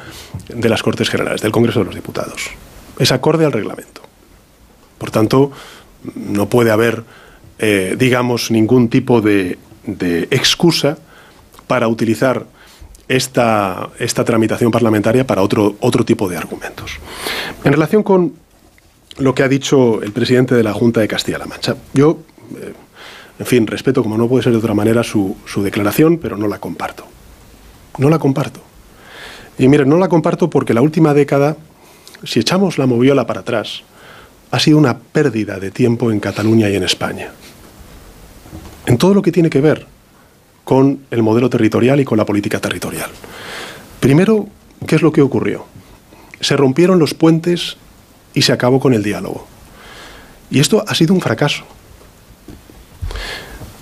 de las Cortes Generales, del Congreso de los Diputados. Es acorde al reglamento. Por tanto, no puede haber, eh, digamos, ningún tipo de, excusa para utilizar esta, esta tramitación parlamentaria para otro, otro tipo de argumentos. En relación con lo que ha dicho el presidente de la Junta de Castilla-La Mancha, yo, eh, en fin, respeto como no puede ser de otra manera su, su declaración, pero no la comparto. No la comparto. Y miren, no la comparto porque la última década, si echamos la moviola para atrás, ha sido una pérdida de tiempo en Cataluña y en España. En todo lo que tiene que ver con el modelo territorial y con la política territorial. Primero, ¿qué es lo que ocurrió? Se rompieron los puentes y se acabó con el diálogo. Y esto ha sido un fracaso.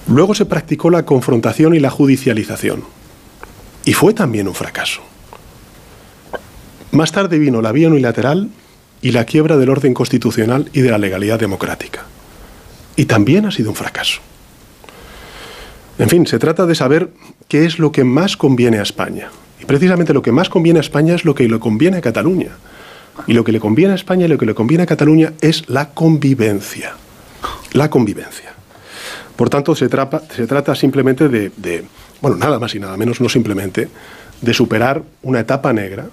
Luego se practicó la confrontación y la judicialización. Y fue también un fracaso. Más tarde vino la vía unilateral y la quiebra del orden constitucional y de la legalidad democrática. Y también ha sido un fracaso. En fin, se trata de saber qué es lo que más conviene a España. Y precisamente lo que más conviene a España es lo que le conviene a Cataluña. Y lo que le conviene a España y lo que le conviene a Cataluña es la convivencia. La convivencia. Por tanto, se, trata simplemente de, de, bueno, nada más y nada menos, no simplemente, de superar una etapa negra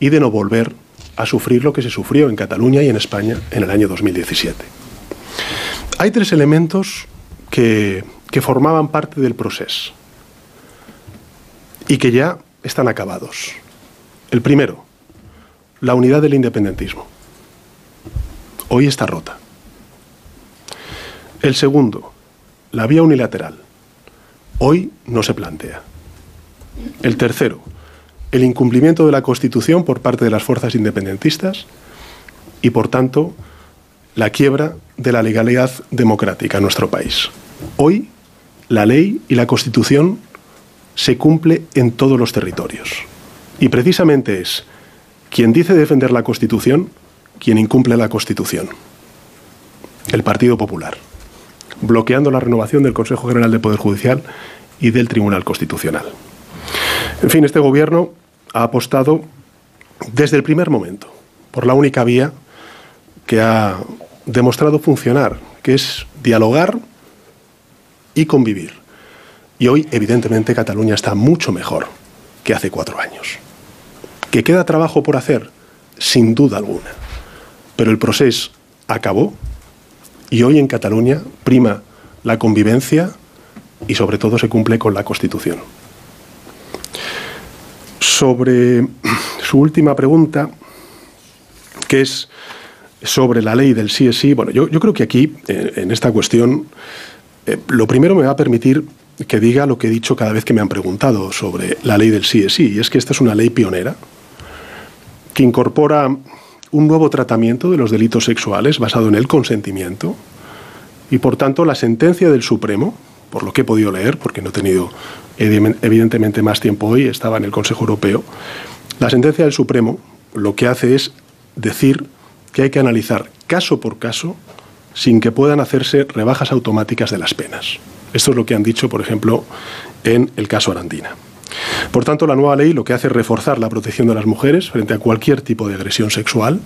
y de no volver a sufrir lo que se sufrió en Cataluña y en España en el año 2017. Hay tres elementos que que formaban parte del proceso y que ya están acabados. El primero, la unidad del independentismo. Hoy está rota. El segundo, la vía unilateral. Hoy no se plantea. El tercero, el incumplimiento de la Constitución por parte de las fuerzas independentistas y, por tanto, la quiebra de la legalidad democrática en nuestro país. Hoy la ley y la Constitución se cumple en todos los territorios. Y precisamente es quien dice defender la Constitución quien incumple la Constitución. El Partido Popular. bloqueando la renovación del Consejo General de Poder Judicial y del Tribunal Constitucional. En fin, este Gobierno ha apostado desde el primer momento por la única vía que ha demostrado funcionar, que es dialogar y convivir. Y hoy, evidentemente, Cataluña está mucho mejor que hace cuatro años. ¿Que queda trabajo por hacer? Sin duda alguna. Pero el proceso acabó y hoy en Cataluña prima la convivencia y sobre todo se cumple con la Constitución. Sobre su última pregunta, que es sobre la ley del sí es sí, bueno, yo, creo que aquí, eh, en esta cuestión, eh, lo primero me va a permitir que diga lo que he dicho cada vez que me han preguntado sobre la ley del sí es sí, y es que esta es una ley pionera que incorpora un nuevo tratamiento de los delitos sexuales basado en el consentimiento y por tanto la sentencia del Supremo, por lo que he podido leer, porque no he tenido evidentemente más tiempo hoy, estaba en el Consejo Europeo, la sentencia del Supremo lo que hace es decir que hay que analizar caso por caso sin que puedan hacerse rebajas automáticas de las penas. Esto es lo que han dicho, por ejemplo, en el caso Arandina. Por tanto, la nueva ley lo que hace es reforzar la protección de las mujeres frente a cualquier tipo de agresión sexual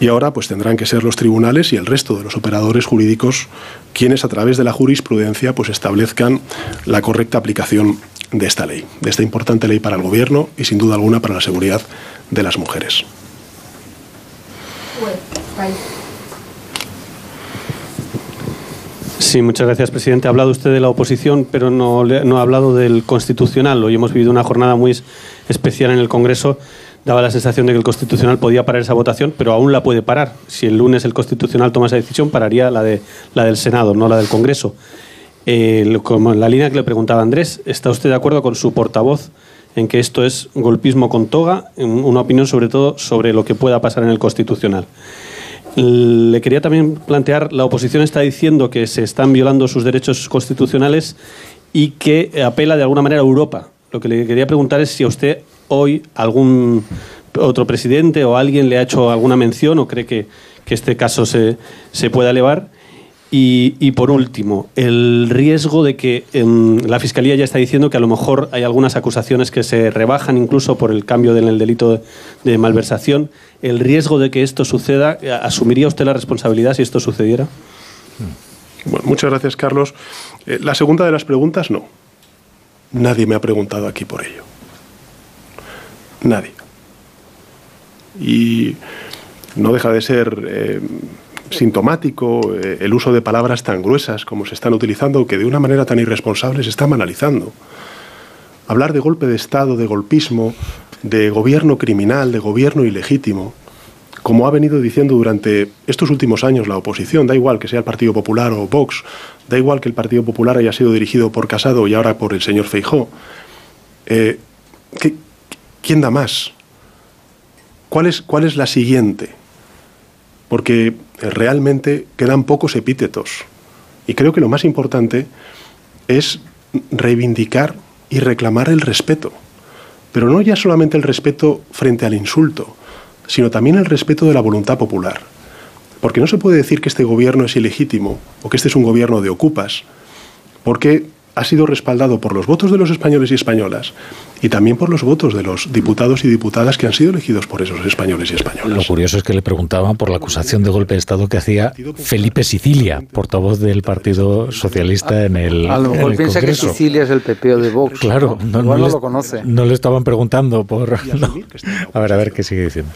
y ahora pues tendrán que ser los tribunales y el resto de los operadores jurídicos quienes a través de la jurisprudencia pues establezcan la correcta aplicación de esta ley, de esta importante ley para el gobierno y sin duda alguna para la seguridad de las mujeres.
Sí, muchas gracias, presidente. Ha hablado usted de la oposición, pero no, no ha hablado del constitucional. Hoy hemos vivido una jornada muy especial en el Congreso. Daba la sensación de que el constitucional podía parar esa votación, pero aún la puede parar. Si el lunes el constitucional toma esa decisión, pararía la, de, la del Senado, no la del Congreso. Como en la línea que le preguntaba Andrés, ¿está usted de acuerdo con su portavoz en que esto es golpismo con toga? Una opinión sobre todo sobre lo que pueda pasar en el constitucional. Le quería también plantear, la oposición está diciendo que se están violando sus derechos constitucionales y que apela de alguna manera a Europa. Lo que le quería preguntar es si a usted hoy algún otro presidente o alguien le ha hecho alguna mención o cree que, este caso se, se pueda elevar y, por último, el riesgo de que em, la Fiscalía ya está diciendo que a lo mejor hay algunas acusaciones que se rebajan incluso por el cambio en el delito de malversación. ¿El riesgo de que esto suceda, asumiría usted la responsabilidad si esto sucediera?
Bueno, muchas gracias, Carlos. Eh, la segunda de las preguntas, no. Nadie me ha preguntado aquí por ello. Nadie. Y no deja de ser... Eh, sintomático eh, el uso de palabras tan gruesas como se están utilizando, que de una manera tan irresponsable se está banalizando. Hablar de golpe de Estado, de golpismo, de gobierno criminal, de gobierno ilegítimo, como ha venido diciendo durante estos últimos años la oposición, da igual que sea el Partido Popular o Vox, da igual que el Partido Popular haya sido dirigido por Casado y ahora por el señor Feijó. Eh, ¿Quién da más? ¿Cuál es, ¿Cuál es la siguiente? Porque realmente quedan pocos epítetos. Y creo que lo más importante es reivindicar y reclamar el respeto. Pero no ya solamente el respeto frente al insulto, sino también el respeto de la voluntad popular. Porque no se puede decir que este gobierno es ilegítimo o que este es un gobierno de ocupas, porque ha sido respaldado por los votos de los españoles y españolas y también por los votos de los diputados y diputadas que han sido elegidos por esos españoles y españolas.
Lo curioso es que le preguntaban por la acusación de golpe de Estado que hacía Felipe Sicilia, portavoz del Partido Socialista en el
A lo mejor piensa que Sicilia es el pepeo de Vox.
Claro,
no, lo conoce.
No le estaban preguntando por... A ver, a ver qué sigue diciendo.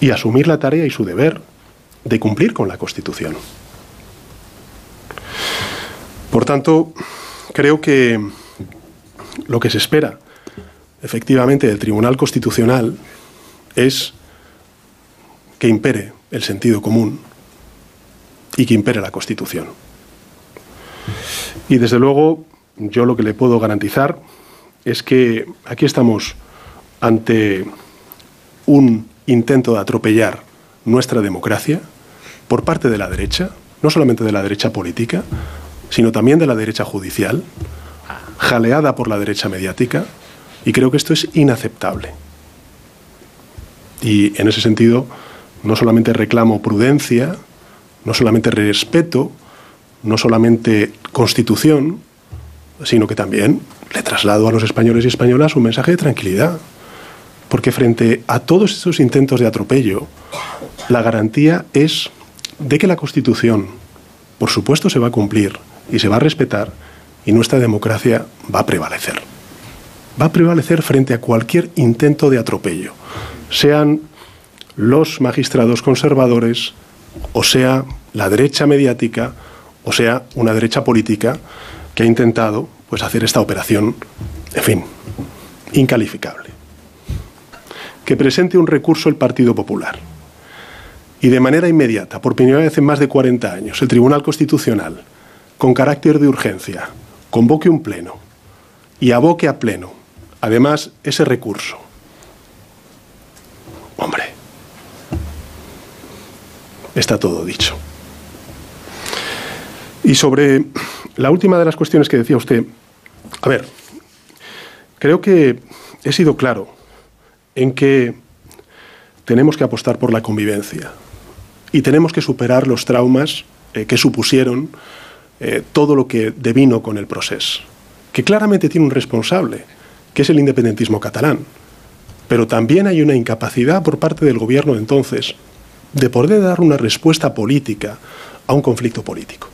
Y asumir la tarea y su deber de cumplir con la Constitución. Por tanto, creo que lo que se espera efectivamente del Tribunal Constitucional es que impere el sentido común y que impere la Constitución. Y desde luego, yo lo que le puedo garantizar es que aquí estamos ante un intento de atropellar nuestra democracia por parte de la derecha, no solamente de la derecha política, sino también de la derecha judicial, jaleada por la derecha mediática, y creo que esto es inaceptable. Y en ese sentido, no solamente reclamo prudencia, no solamente respeto, no solamente constitución, sino que también le traslado a los españoles y españolas un mensaje de tranquilidad. Porque frente a todos estos intentos de atropello, la garantía es de que la Constitución, por supuesto, se va a cumplir y se va a respetar y nuestra democracia va a prevalecer. Va a prevalecer frente a cualquier intento de atropello, sean los magistrados conservadores, o sea la derecha mediática, o sea una derecha política que ha intentado pues, hacer esta operación, en fin, incalificable. Que presente un recurso el Partido Popular y de manera inmediata, por primera vez en más de 40 años, el Tribunal Constitucional, con carácter de urgencia, convoque un pleno y aboque a pleno, además, ese recurso. Hombre, está todo dicho. Y sobre la última de las cuestiones que decía usted, a ver, creo que he sido claro en que tenemos que apostar por la convivencia y tenemos que superar los traumas eh, que supusieron eh, todo lo que devino con el proceso, que claramente tiene un responsable, que es el independentismo catalán. Pero también hay una incapacidad por parte del gobierno de entonces de poder dar una respuesta política a un conflicto político.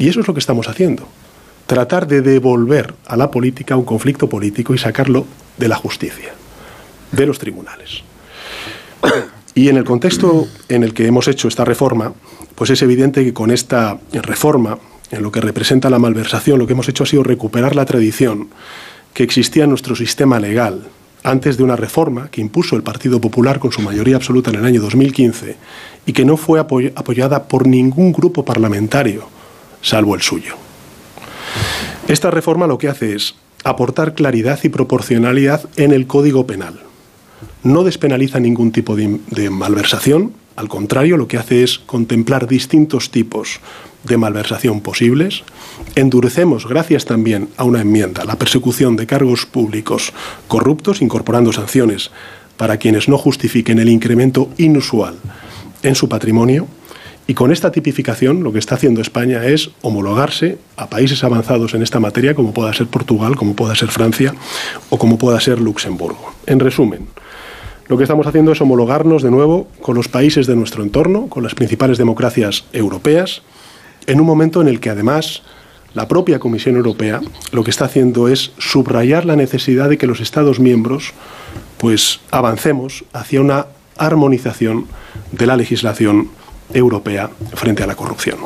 Y eso es lo que estamos haciendo. Tratar de devolver a la política un conflicto político y sacarlo de la justicia, de los tribunales. Y en el contexto en el que hemos hecho esta reforma, pues es evidente que con esta reforma, en lo que representa la malversación, lo que hemos hecho ha sido recuperar la tradición que existía en nuestro sistema legal antes de una reforma que impuso el Partido Popular con su mayoría absoluta en el año 2015 y que no fue apoyada por ningún grupo parlamentario, salvo el suyo. Esta reforma lo que hace es aportar claridad y proporcionalidad en el Código Penal. No despenaliza ningún tipo de, malversación, al contrario, lo que hace es contemplar distintos tipos de malversación posibles. Endurecemos, gracias también a una enmienda, la persecución de cargos públicos corruptos, incorporando sanciones para quienes no justifiquen el incremento inusual en su patrimonio. Y con esta tipificación lo que está haciendo España es homologarse a países avanzados en esta materia, como pueda ser Portugal, como pueda ser Francia o como pueda ser Luxemburgo. En resumen, lo que estamos haciendo es homologarnos de nuevo con los países de nuestro entorno, con las principales democracias europeas, en un momento en el que además la propia Comisión Europea lo que está haciendo es subrayar la necesidad de que los Estados miembros pues avancemos hacia una armonización de la legislación europea frente a la corrupción.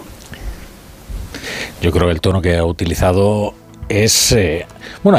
Yo creo que el tono que ha utilizado es eh, bueno,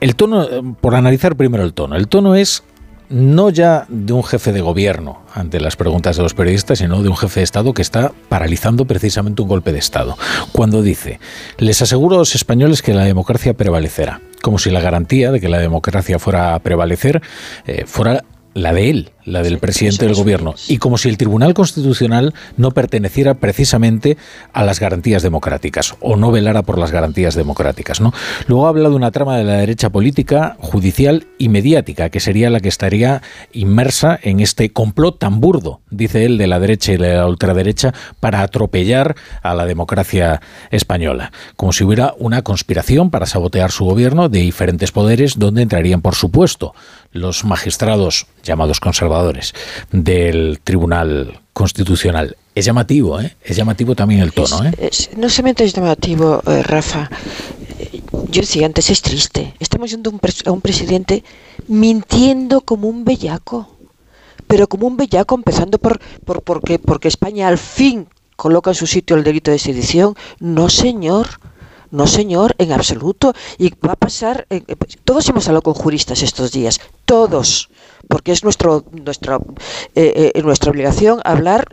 el tono por analizar primero el tono. El tono es no ya de un jefe de gobierno ante las preguntas de los periodistas, sino de un jefe de Estado que está paralizando precisamente un golpe de Estado. Cuando dice, les aseguro a los españoles que la democracia prevalecerá, como si la garantía de que la democracia fuera a prevalecer eh, fuera la de él, la del presidente del gobierno, y como si el Tribunal Constitucional no perteneciera precisamente a las garantías democráticas o no velara por las garantías democráticas. ¿no? Luego habla de una trama de la derecha política, judicial y mediática, que sería la que estaría inmersa en este complot tan burdo, dice él, de la derecha y de la ultraderecha para atropellar a la democracia española, como si hubiera una conspiración para sabotear su gobierno de diferentes poderes donde entrarían, por supuesto, los magistrados llamados conservadores del Tribunal Constitucional. Es llamativo, ¿eh? Es llamativo también el tono, ¿eh?
no solamente es llamativo, eh, Rafa. Yo decía antes, es triste. Estamos viendo a un presidente mintiendo como un bellaco. Pero como un bellaco, empezando por, por porque, porque España al fin coloca en su sitio el delito de sedición. No, señor. No, señor, en absoluto. Y va a pasar. Eh, pues, todos hemos hablado con juristas estos días. Todos. Porque es nuestro, nuestra, eh, eh, nuestra obligación hablar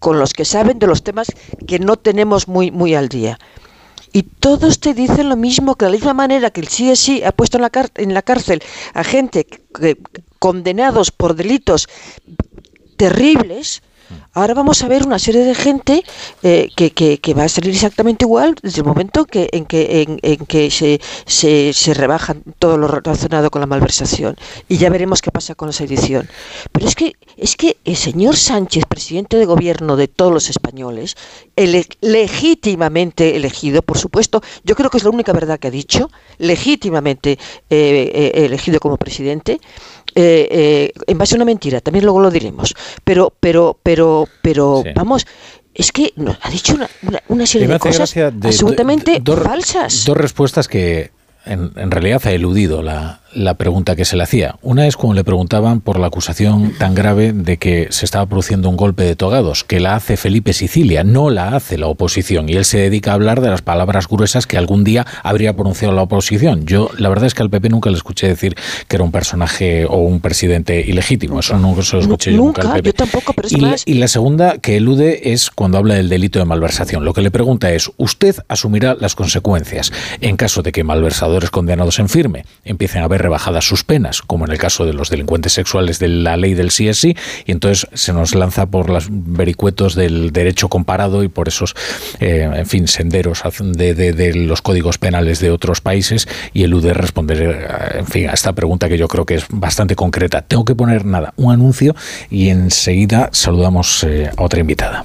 con los que saben de los temas que no tenemos muy, muy al día. Y todos te dicen lo mismo, que de la misma manera que el CSI ha puesto en la, en la cárcel a gente condenados por delitos terribles, Ahora vamos a ver una serie de gente eh, que, que, va a salir exactamente igual desde el momento que, en que, en, que se, se, se rebaja todo lo relacionado con la malversación. Y ya veremos qué pasa con la sedición. Pero es que, es que el señor Sánchez, presidente de gobierno de todos los españoles,
legítimamente elegido, por supuesto, yo creo que es la única verdad que ha dicho, legítimamente eh, eh, elegido como presidente, eh, en base a una mentira, también luego lo diremos, pero, pero, pero, pero, vamos, es que ha dicho una, serie de cosas absolutamente falsas.
Dos respuestas que en, en, realidad ha eludido la, la pregunta que se le hacía. Una es cuando le preguntaban por la acusación tan grave de que se estaba produciendo un golpe de togados, que la hace Felipe Sicilia, no la hace la oposición. Y él se dedica a hablar de las palabras gruesas que algún día habría pronunciado la oposición. Yo, la verdad es que al PP nunca le escuché decir que era un personaje o un presidente ilegítimo. Eso nunca se lo escuché yo nunca al PP.
Yo tampoco, pero es
y,
más...
y la segunda que elude es cuando habla del delito de malversación. Lo que le pregunta es, ¿usted asumirá las consecuencias en caso de que malversadores condenados en firme empiecen a ver rebajadas sus penas, como en el caso de los delincuentes sexuales de la ley del sí y entonces se nos lanza por los vericuetos del derecho comparado y por esos, eh, en fin, senderos de, de, los códigos penales de otros países y elude responder, en fin, a esta pregunta que yo creo que es bastante concreta. Tengo que poner nada, un anuncio y enseguida saludamos eh, a otra invitada.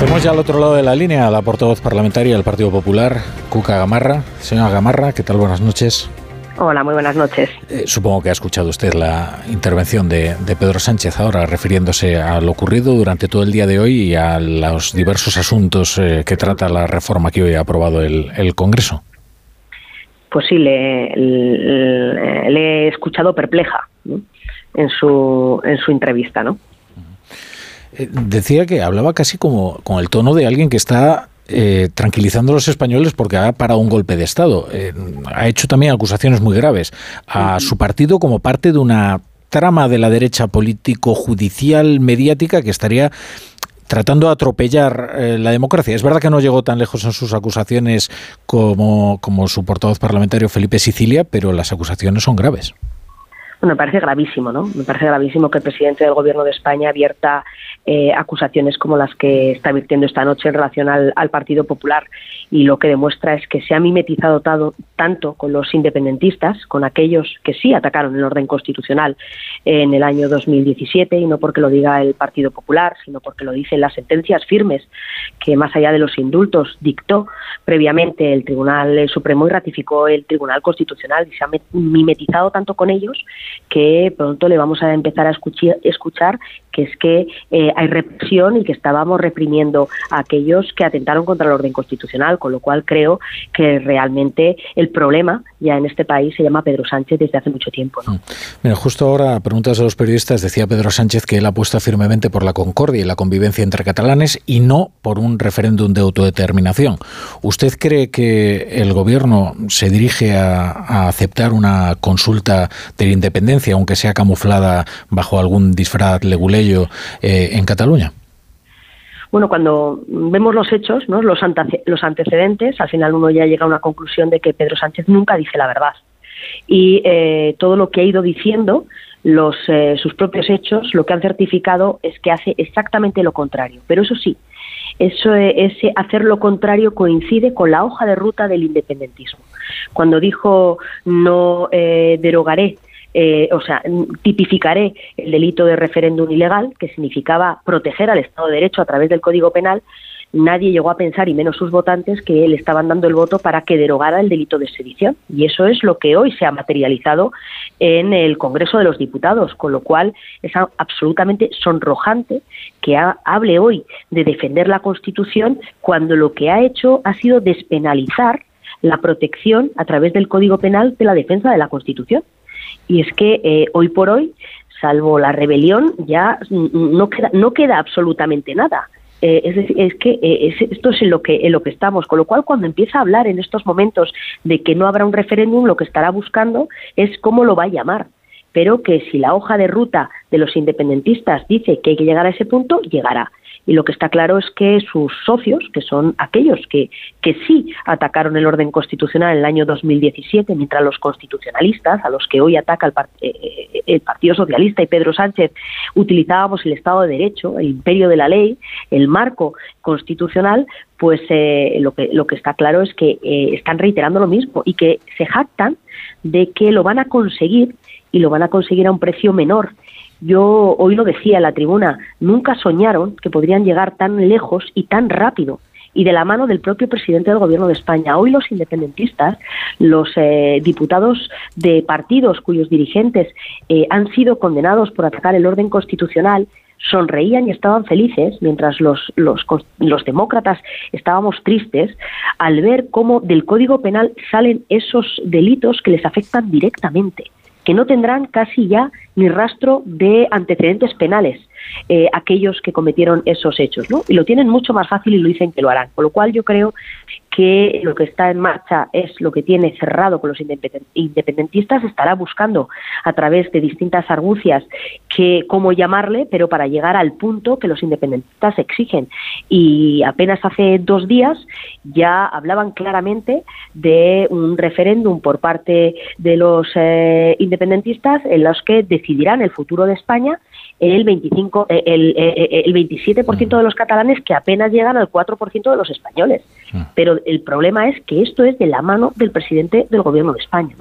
Tenemos ya al otro lado de la línea la portavoz parlamentaria del Partido Popular, Cuca Gamarra. Señora Gamarra, ¿qué tal? Buenas noches.
Hola, muy buenas noches.
Eh, supongo que ha escuchado usted la intervención de, Pedro Sánchez ahora, refiriéndose a lo ocurrido durante todo el día de hoy y a los diversos asuntos eh, que trata la reforma que hoy ha aprobado el, Congreso.
Pues sí, le, he escuchado perpleja en, su, en su entrevista, ¿no?
Eh, decía que hablaba casi como con el tono de alguien que está eh, tranquilizando a los españoles porque ha parado un golpe de Estado. Eh, ha hecho también acusaciones muy graves a su partido como parte de una trama de la derecha político-judicial mediática que estaría tratando de atropellar la democracia. Es verdad que no llegó tan lejos en sus acusaciones como, como su portavoz parlamentario Felipe Sicilia, pero las acusaciones son graves.
Bueno, me parece gravísimo, ¿no? Me parece gravísimo que el presidente del Gobierno de España abierta eh, acusaciones como las que está virtiendo esta noche en relación al, Partido Popular. Y lo que demuestra es que se ha mimetizado tanto con los independentistas, con aquellos que sí atacaron el orden constitucional en el año 2017 y no porque lo diga el Partido Popular, sino porque lo dicen las sentencias firmes que más allá de los indultos dictó previamente el Tribunal Supremo y ratificó el Tribunal Constitucional y se ha mimetizado tanto con ellos que pronto le vamos a empezar a escuchar, que es que eh, hay represión y que estábamos reprimiendo a aquellos que atentaron contra el orden constitucional, con lo cual creo que realmente el problema ya en este país se llama Pedro Sánchez desde hace mucho tiempo. Mm.
Mira, justo ahora, preguntas a los periodistas, decía Pedro Sánchez que él apuesta firmemente por la concordia y la convivencia entre catalanes y no por un referéndum de autodeterminación. ¿Usted cree que el gobierno se dirige a, aceptar una consulta de la independencia, aunque sea camuflada bajo algún disfraz leguleyo eh, en Cataluña?
bueno, cuando vemos los hechos, ¿no? los, antecedentes, al final uno ya llega a una conclusión de que Pedro Sánchez nunca dice la verdad. Y eh, todo lo que ha ido diciendo, los, eh, sus propios hechos, lo que han certificado es que hace exactamente lo contrario. Pero eso sí, eso, ese hacer lo contrario coincide con la hoja de ruta del independentismo. Cuando dijo no derogaré eh, o sea, tipificaré el delito de referéndum ilegal, que significaba proteger al Estado de Derecho a través del Código Penal, nadie llegó a pensar, y menos sus votantes, que le estaban dando el voto para que derogara el delito de sedición. Y eso es lo que hoy se ha materializado en el Congreso de los Diputados, con lo cual es absolutamente sonrojante que hable hoy de defender la Constitución cuando lo que ha hecho ha sido despenalizar la protección a través del Código Penal de la defensa de la Constitución. Y es que eh, hoy por hoy, salvo la rebelión, ya no queda, no queda absolutamente nada. Eh, es decir, es que eh, esto es en lo que en lo que estamos, con lo cual cuando empieza a hablar en estos momentos de que no habrá un referéndum, lo que estará buscando es cómo lo va a llamar, pero que si la hoja de ruta de los independentistas dice que hay que llegar a ese punto, llegará. Y lo que está claro es que sus socios, que son aquellos que, que sí atacaron el orden constitucional en el año 2017, mientras los constitucionalistas, a los que hoy ataca el, eh, eh, el Partido Socialista y Pedro Sánchez, utilizábamos el Estado de Derecho, el imperio de la ley, el marco constitucional, pues eh, lo, que, lo que está claro es que están reiterando lo mismo y que se jactan de que lo van a conseguir y lo van a conseguir a un precio menor yo hoy lo decía en la tribuna, nunca soñaron que podrían llegar tan lejos y tan rápido y de la mano del propio presidente del Gobierno de España. Hoy los independentistas, los eh, diputados de partidos cuyos dirigentes eh, han sido condenados por atacar el orden constitucional, sonreían y estaban felices, mientras los, los, los demócratas estábamos tristes, al ver cómo del Código Penal salen esos delitos que les afectan directamente que no tendrán casi ya ni rastro de antecedentes penales eh, aquellos que cometieron esos hechos, ¿no? Y lo tienen mucho más fácil y lo dicen que lo harán. Con lo cual yo creo que lo que está en marcha es lo que tiene cerrado con los independentistas, estará buscando a través de distintas argucias que cómo llamarle, pero para llegar al punto que los independentistas exigen. Y apenas hace dos días ya hablaban claramente de un referéndum por parte de los eh, independentistas en los que decidirán el futuro de España el 25 eh, el, eh, el 27% de los catalanes que apenas llegan al 4% de los españoles. Pero el problema es que esto es de la mano del presidente del gobierno de España.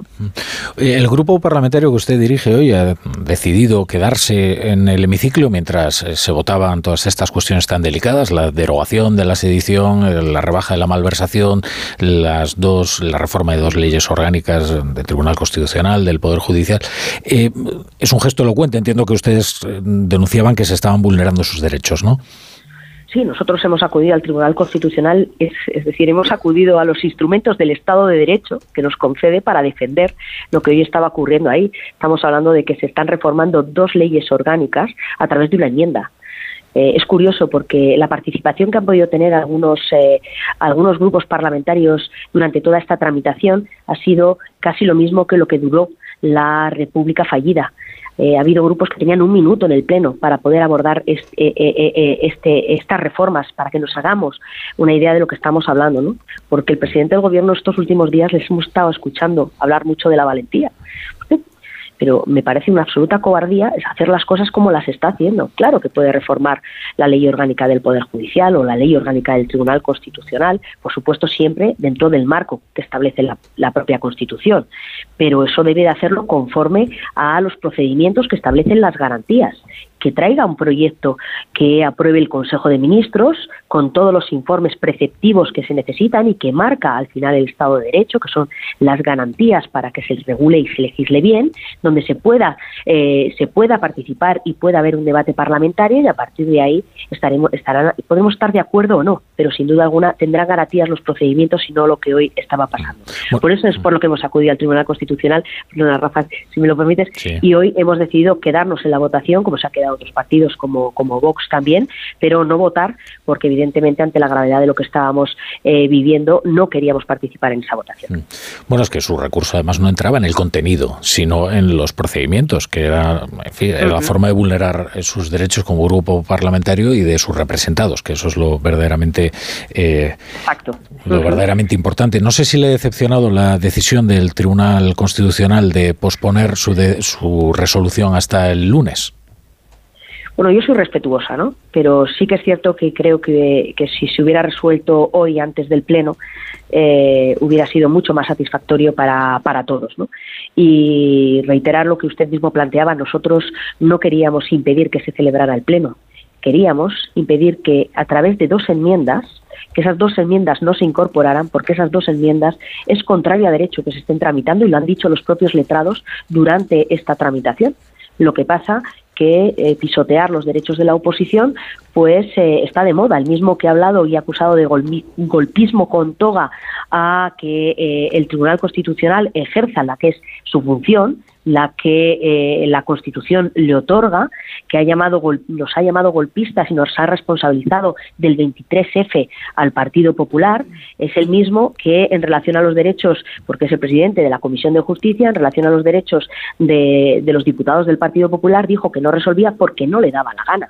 El grupo parlamentario que usted dirige hoy ha decidido quedarse en el hemiciclo mientras eh, se votaban todas estas cuestiones tan delicadas, la derogación de la sedición, eh, la rebaja de la malversación, las dos, la reforma de dos leyes orgánicas del Tribunal Constitucional, del Poder Judicial. Eh, es un gesto elocuente. Entiendo que ustedes denunciaban que se estaban vulnerando sus derechos, ¿no?
Sí, nosotros hemos acudido al Tribunal Constitucional, es, decir, hemos acudido a los instrumentos del Estado de Derecho que nos concede para defender lo que hoy estaba ocurriendo ahí. Estamos hablando de que se están reformando dos leyes orgánicas a través de una enmienda. Eh, es curioso porque la participación que han podido tener algunos, eh, algunos grupos parlamentarios durante toda esta tramitación ha sido casi lo mismo que lo que duró la República fallida. Eh, ha habido grupos que tenían un minuto en el Pleno para poder abordar eh, eh, este, estas reformas, para que nos hagamos una idea de lo que estamos hablando, ¿no? Porque el presidente del Gobierno estos últimos días les hemos estado escuchando hablar mucho de la valentía pero me parece una absoluta cobardía hacer las cosas como las está haciendo. Claro que puede reformar la ley orgánica del Poder Judicial o la ley orgánica del Tribunal Constitucional, por supuesto siempre dentro del marco que establece la, la propia Constitución, pero eso debe de hacerlo conforme a los procedimientos que establecen las garantías que traiga un proyecto que apruebe el Consejo de Ministros con todos los informes preceptivos que se necesitan y que marca al final el Estado de Derecho, que son las garantías para que se regule y se legisle bien, donde se pueda eh, se pueda participar y pueda haber un debate parlamentario y a partir de ahí estaremos estarán podemos estar de acuerdo o no, pero sin duda alguna tendrán garantías los procedimientos y no lo que hoy estaba pasando. Por eso es por lo que hemos acudido al Tribunal Constitucional, Rafa, si me lo permites, y hoy hemos decidido quedarnos en la votación como se ha quedado otros partidos como, como Vox también, pero no votar porque evidentemente ante la gravedad de lo que estábamos eh, viviendo no queríamos participar en esa votación. Mm.
Bueno, es que su recurso además no entraba en el contenido, sino en los procedimientos, que era, en fin, la forma de vulnerar sus derechos como grupo parlamentario y de sus representados, que eso es lo verdaderamente, eh, lo verdaderamente importante. No sé si le ha decepcionado la decisión del Tribunal Constitucional de posponer su, de, su resolución hasta el lunes.
Bueno, yo soy respetuosa, ¿no? Pero sí que es cierto que creo que, si se hubiera resuelto hoy antes del Pleno, eh, hubiera sido mucho más satisfactorio para, para todos, ¿no? Y reiterar lo que usted mismo planteaba, nosotros no queríamos impedir que se celebrara el Pleno, queríamos impedir que a través de dos enmiendas, que esas dos enmiendas no se incorporaran porque esas dos enmiendas es contrario a derecho que se estén tramitando y lo han dicho los propios letrados durante esta tramitación. Lo que pasa que eh, pisotear los derechos de la oposición pues eh, está de moda. El mismo que ha hablado y acusado de golpismo con toga a que eh, el Tribunal Constitucional ejerza la que es su función, la que eh, la Constitución le otorga, que ha llamado, nos ha llamado golpistas y nos ha responsabilizado del 23F al Partido Popular, es el mismo que en relación a los derechos, porque es el presidente de la Comisión de Justicia, en relación a los derechos de, de los diputados del Partido Popular, dijo que no resolvía porque no le daba la gana.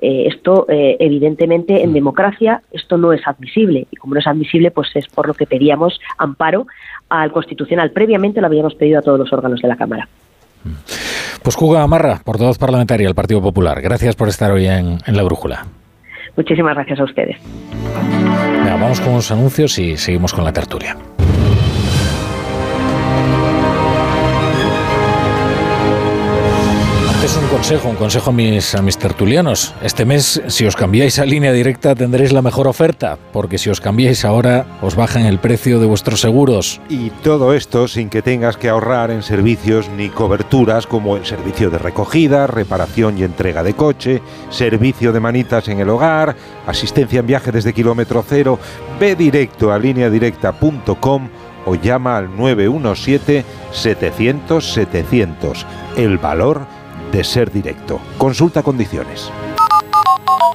Eh, esto, eh, evidentemente, en democracia, esto no es admisible. Y como no es admisible, pues es por lo que pedíamos amparo al Constitucional. Previamente lo habíamos pedido a todos los órganos de la Cámara.
Pues Juga Amarra, portavoz parlamentaria del Partido Popular. Gracias por estar hoy en, La Brújula.
Muchísimas gracias a ustedes.
vamos con los anuncios y seguimos con la tertulia. Un consejo, un consejo a mis, a mis tertulianos. Este mes, si os cambiáis a línea directa, tendréis la mejor oferta, porque si os cambiáis ahora, os bajan el precio de vuestros seguros.
Y todo esto sin que tengas que ahorrar en servicios ni coberturas como el servicio de recogida, reparación y entrega de coche, servicio de manitas en el hogar, asistencia en viaje desde kilómetro cero. Ve directo a lineadirecta.com o llama al 917 700 700. El valor de ser directo. Consulta condiciones.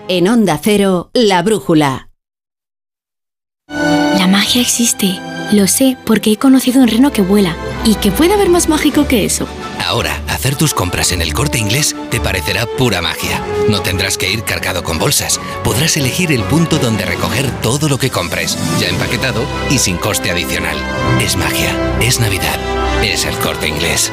En Onda Cero, La Brújula.
La magia existe. Lo sé porque he conocido un reno que vuela. ¿Y que puede haber más mágico que eso?
Ahora, hacer tus compras en el corte inglés te parecerá pura magia. No tendrás que ir cargado con bolsas. Podrás elegir el punto donde recoger todo lo que compres, ya empaquetado y sin coste adicional. Es magia, es Navidad, es el corte inglés.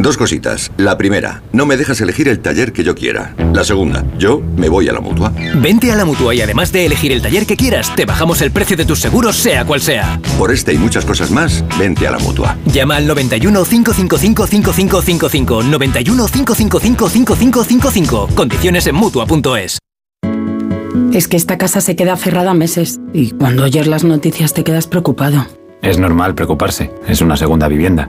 Dos cositas. La primera, no me dejas elegir el taller que yo quiera. La segunda, yo me voy a la mutua.
Vente a la mutua y además de elegir el taller que quieras, te bajamos el precio de tus seguros, sea cual sea.
Por este y muchas cosas más, vente a la mutua.
Llama al 91 555 5555. 91 555 5555. Condiciones en mutua.es.
Es que esta casa se queda cerrada meses y cuando oyes las noticias te quedas preocupado.
Es normal preocuparse, es una segunda vivienda.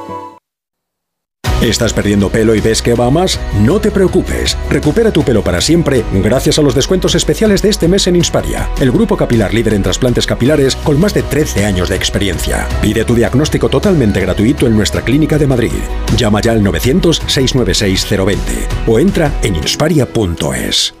¿Estás perdiendo pelo y ves que va más? No te preocupes. Recupera tu pelo para siempre gracias a los descuentos especiales de este mes en Insparia, el grupo capilar líder en trasplantes capilares con más de 13 años de experiencia. Pide tu diagnóstico totalmente gratuito en nuestra clínica de Madrid. Llama ya al 900-696-020 o entra en insparia.es.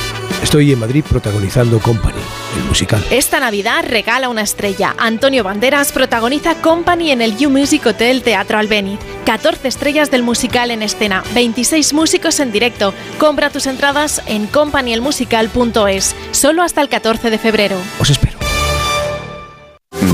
Estoy en Madrid protagonizando Company, el musical.
Esta Navidad regala una estrella. Antonio Banderas protagoniza Company en el You Music Hotel Teatro Albeni. 14 estrellas del musical en escena, 26 músicos en directo. Compra tus entradas en companyelmusical.es, solo hasta el 14 de febrero.
Os espero.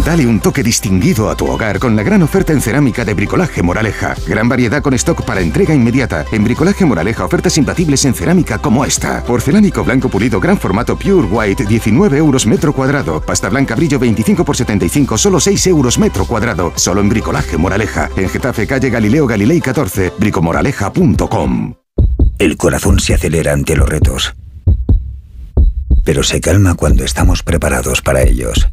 Dale un toque distinguido a tu hogar con la gran oferta en cerámica de Bricolaje Moraleja. Gran variedad con stock para entrega inmediata. En Bricolaje Moraleja ofertas imbatibles en cerámica como esta. Porcelánico blanco pulido gran formato Pure White 19 euros metro cuadrado. Pasta blanca brillo 25 por 75 solo 6 euros metro cuadrado. Solo en Bricolaje Moraleja. En Getafe calle Galileo Galilei 14. bricomoraleja.com.
El corazón se acelera ante los retos. Pero se calma cuando estamos preparados para ellos.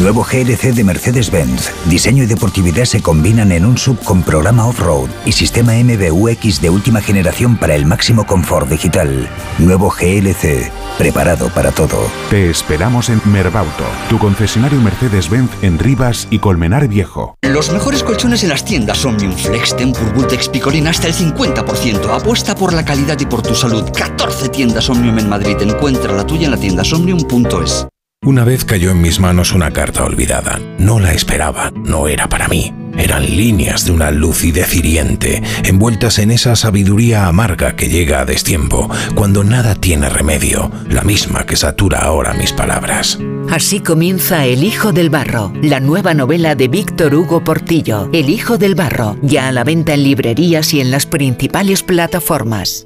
Nuevo GLC de Mercedes-Benz. Diseño y deportividad se combinan en un sub con programa off-road y sistema MBUX de última generación para el máximo confort digital. Nuevo GLC, preparado para todo.
Te esperamos en Merbauto, tu concesionario Mercedes-Benz en Rivas y Colmenar Viejo.
Los mejores colchones en las tiendas Omnium Flex, Tempur, Bultex, Picolín hasta el 50%. Apuesta por la calidad y por tu salud. 14 tiendas Omnium en Madrid. Encuentra la tuya en la tienda somnium.es.
Una vez cayó en mis manos una carta olvidada. No la esperaba, no era para mí.
eran líneas de una lucidez hiriente, envueltas en esa sabiduría amarga que llega a destiempo, cuando nada tiene remedio, la misma que satura ahora mis palabras.
Así comienza El Hijo del Barro, la nueva novela de Víctor Hugo Portillo. El Hijo del Barro, ya a la venta en librerías y en las principales plataformas.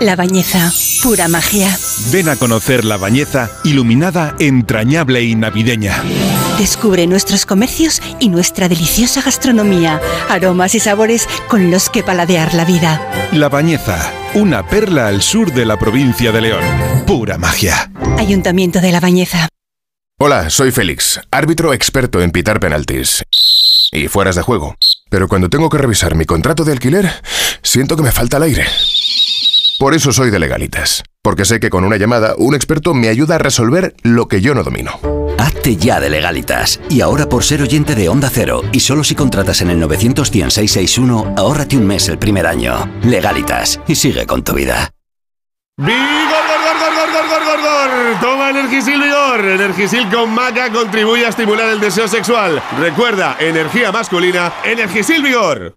La Bañeza, pura magia.
Ven a conocer La Bañeza, iluminada, entrañable y navideña.
Descubre nuestros comercios y nuestra deliciosa gastronomía, aromas y sabores con los que paladear la vida.
La Bañeza, una perla al sur de la provincia de León. Pura magia.
Ayuntamiento de La Bañeza.
Hola, soy Félix, árbitro experto en pitar penaltis y fueras de juego. Pero cuando tengo que revisar mi contrato de alquiler, siento que me falta el aire. Por eso soy de legalitas, porque sé que con una llamada un experto me ayuda a resolver lo que yo no domino.
Hazte ya de legalitas. Y ahora por ser oyente de Onda Cero, y solo si contratas en el 91661, ahórrate un mes el primer año. Legalitas, y sigue con tu vida.
¡Vigor, gor, gor, gor, gor, gor, gor! Toma Energisil Vigor. Energisil con maca contribuye a estimular el deseo sexual. Recuerda, energía masculina, Energisil Vigor.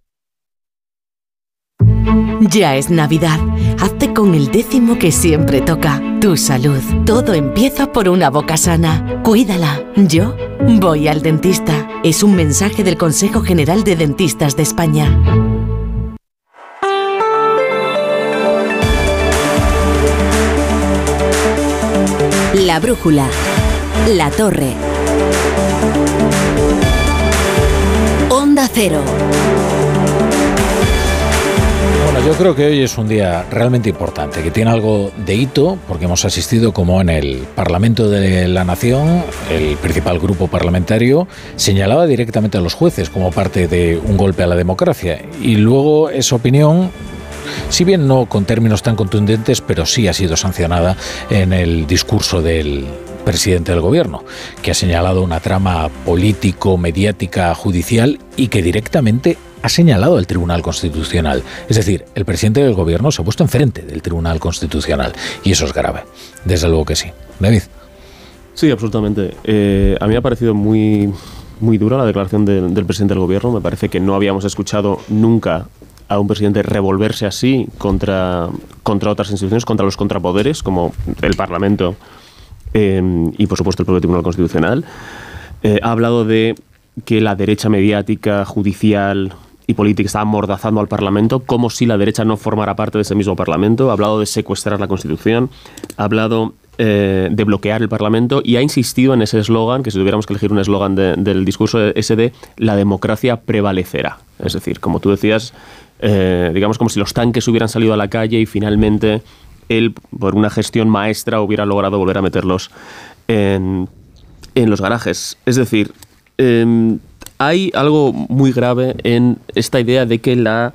Ya es Navidad. Hazte con el décimo que siempre toca. Tu salud. Todo empieza por una boca sana. Cuídala. Yo voy al dentista. Es un mensaje del Consejo General de Dentistas de España.
La brújula. La torre. Onda cero.
Yo creo que hoy es un día realmente importante, que tiene algo de hito, porque hemos asistido como en el Parlamento de la Nación, el principal grupo parlamentario, señalaba directamente a los jueces como parte de un golpe a la democracia. Y luego esa opinión si bien no con términos tan contundentes, pero sí ha sido sancionada en el discurso del presidente del gobierno, que ha señalado una trama político, mediática, judicial y que directamente ha señalado al Tribunal Constitucional. Es decir, el presidente del gobierno se ha puesto enfrente del Tribunal Constitucional y eso es grave. Desde luego que sí. David.
Sí, absolutamente. Eh, a mí me ha parecido muy, muy dura la declaración del presidente del gobierno. Me parece que no habíamos escuchado nunca a un presidente revolverse así contra, contra otras instituciones, contra los contrapoderes, como el Parlamento eh, y, por supuesto, el propio Tribunal Constitucional. Eh, ha hablado de que la derecha mediática, judicial y política está amordazando al Parlamento, como si la derecha no formara parte de ese mismo Parlamento. Ha hablado de secuestrar la Constitución, ha hablado eh, de bloquear el Parlamento y ha insistido en ese eslogan, que si tuviéramos que elegir un eslogan de, del discurso ese de la democracia prevalecerá. Es decir, como tú decías, eh, digamos como si los tanques hubieran salido a la calle y finalmente él, por una gestión maestra, hubiera logrado volver a meterlos en, en los garajes. Es decir, eh, hay algo muy grave en esta idea de que la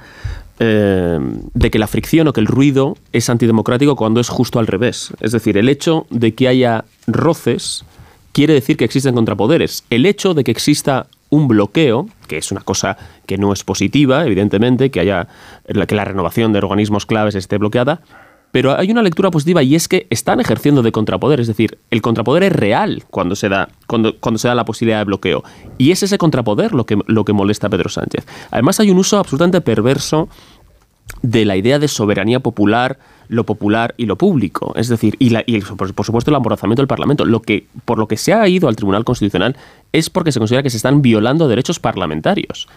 eh, de que la fricción o que el ruido es antidemocrático cuando es justo al revés. Es decir, el hecho de que haya roces quiere decir que existen contrapoderes. El hecho de que exista un bloqueo, que es una cosa que no es positiva, evidentemente, que haya que la renovación de organismos claves esté bloqueada, pero hay una lectura positiva y es que están ejerciendo de contrapoder, es decir, el contrapoder es real cuando se da, cuando, cuando se da la posibilidad de bloqueo. Y es ese contrapoder lo que, lo que molesta a Pedro Sánchez. Además hay un uso absolutamente perverso de la idea de soberanía popular, lo popular y lo público. Es decir, y, por, supuesto el amordazamiento del Parlamento. Lo que, por lo que se ha ido al Tribunal Constitucional es porque se considera que se están violando derechos parlamentarios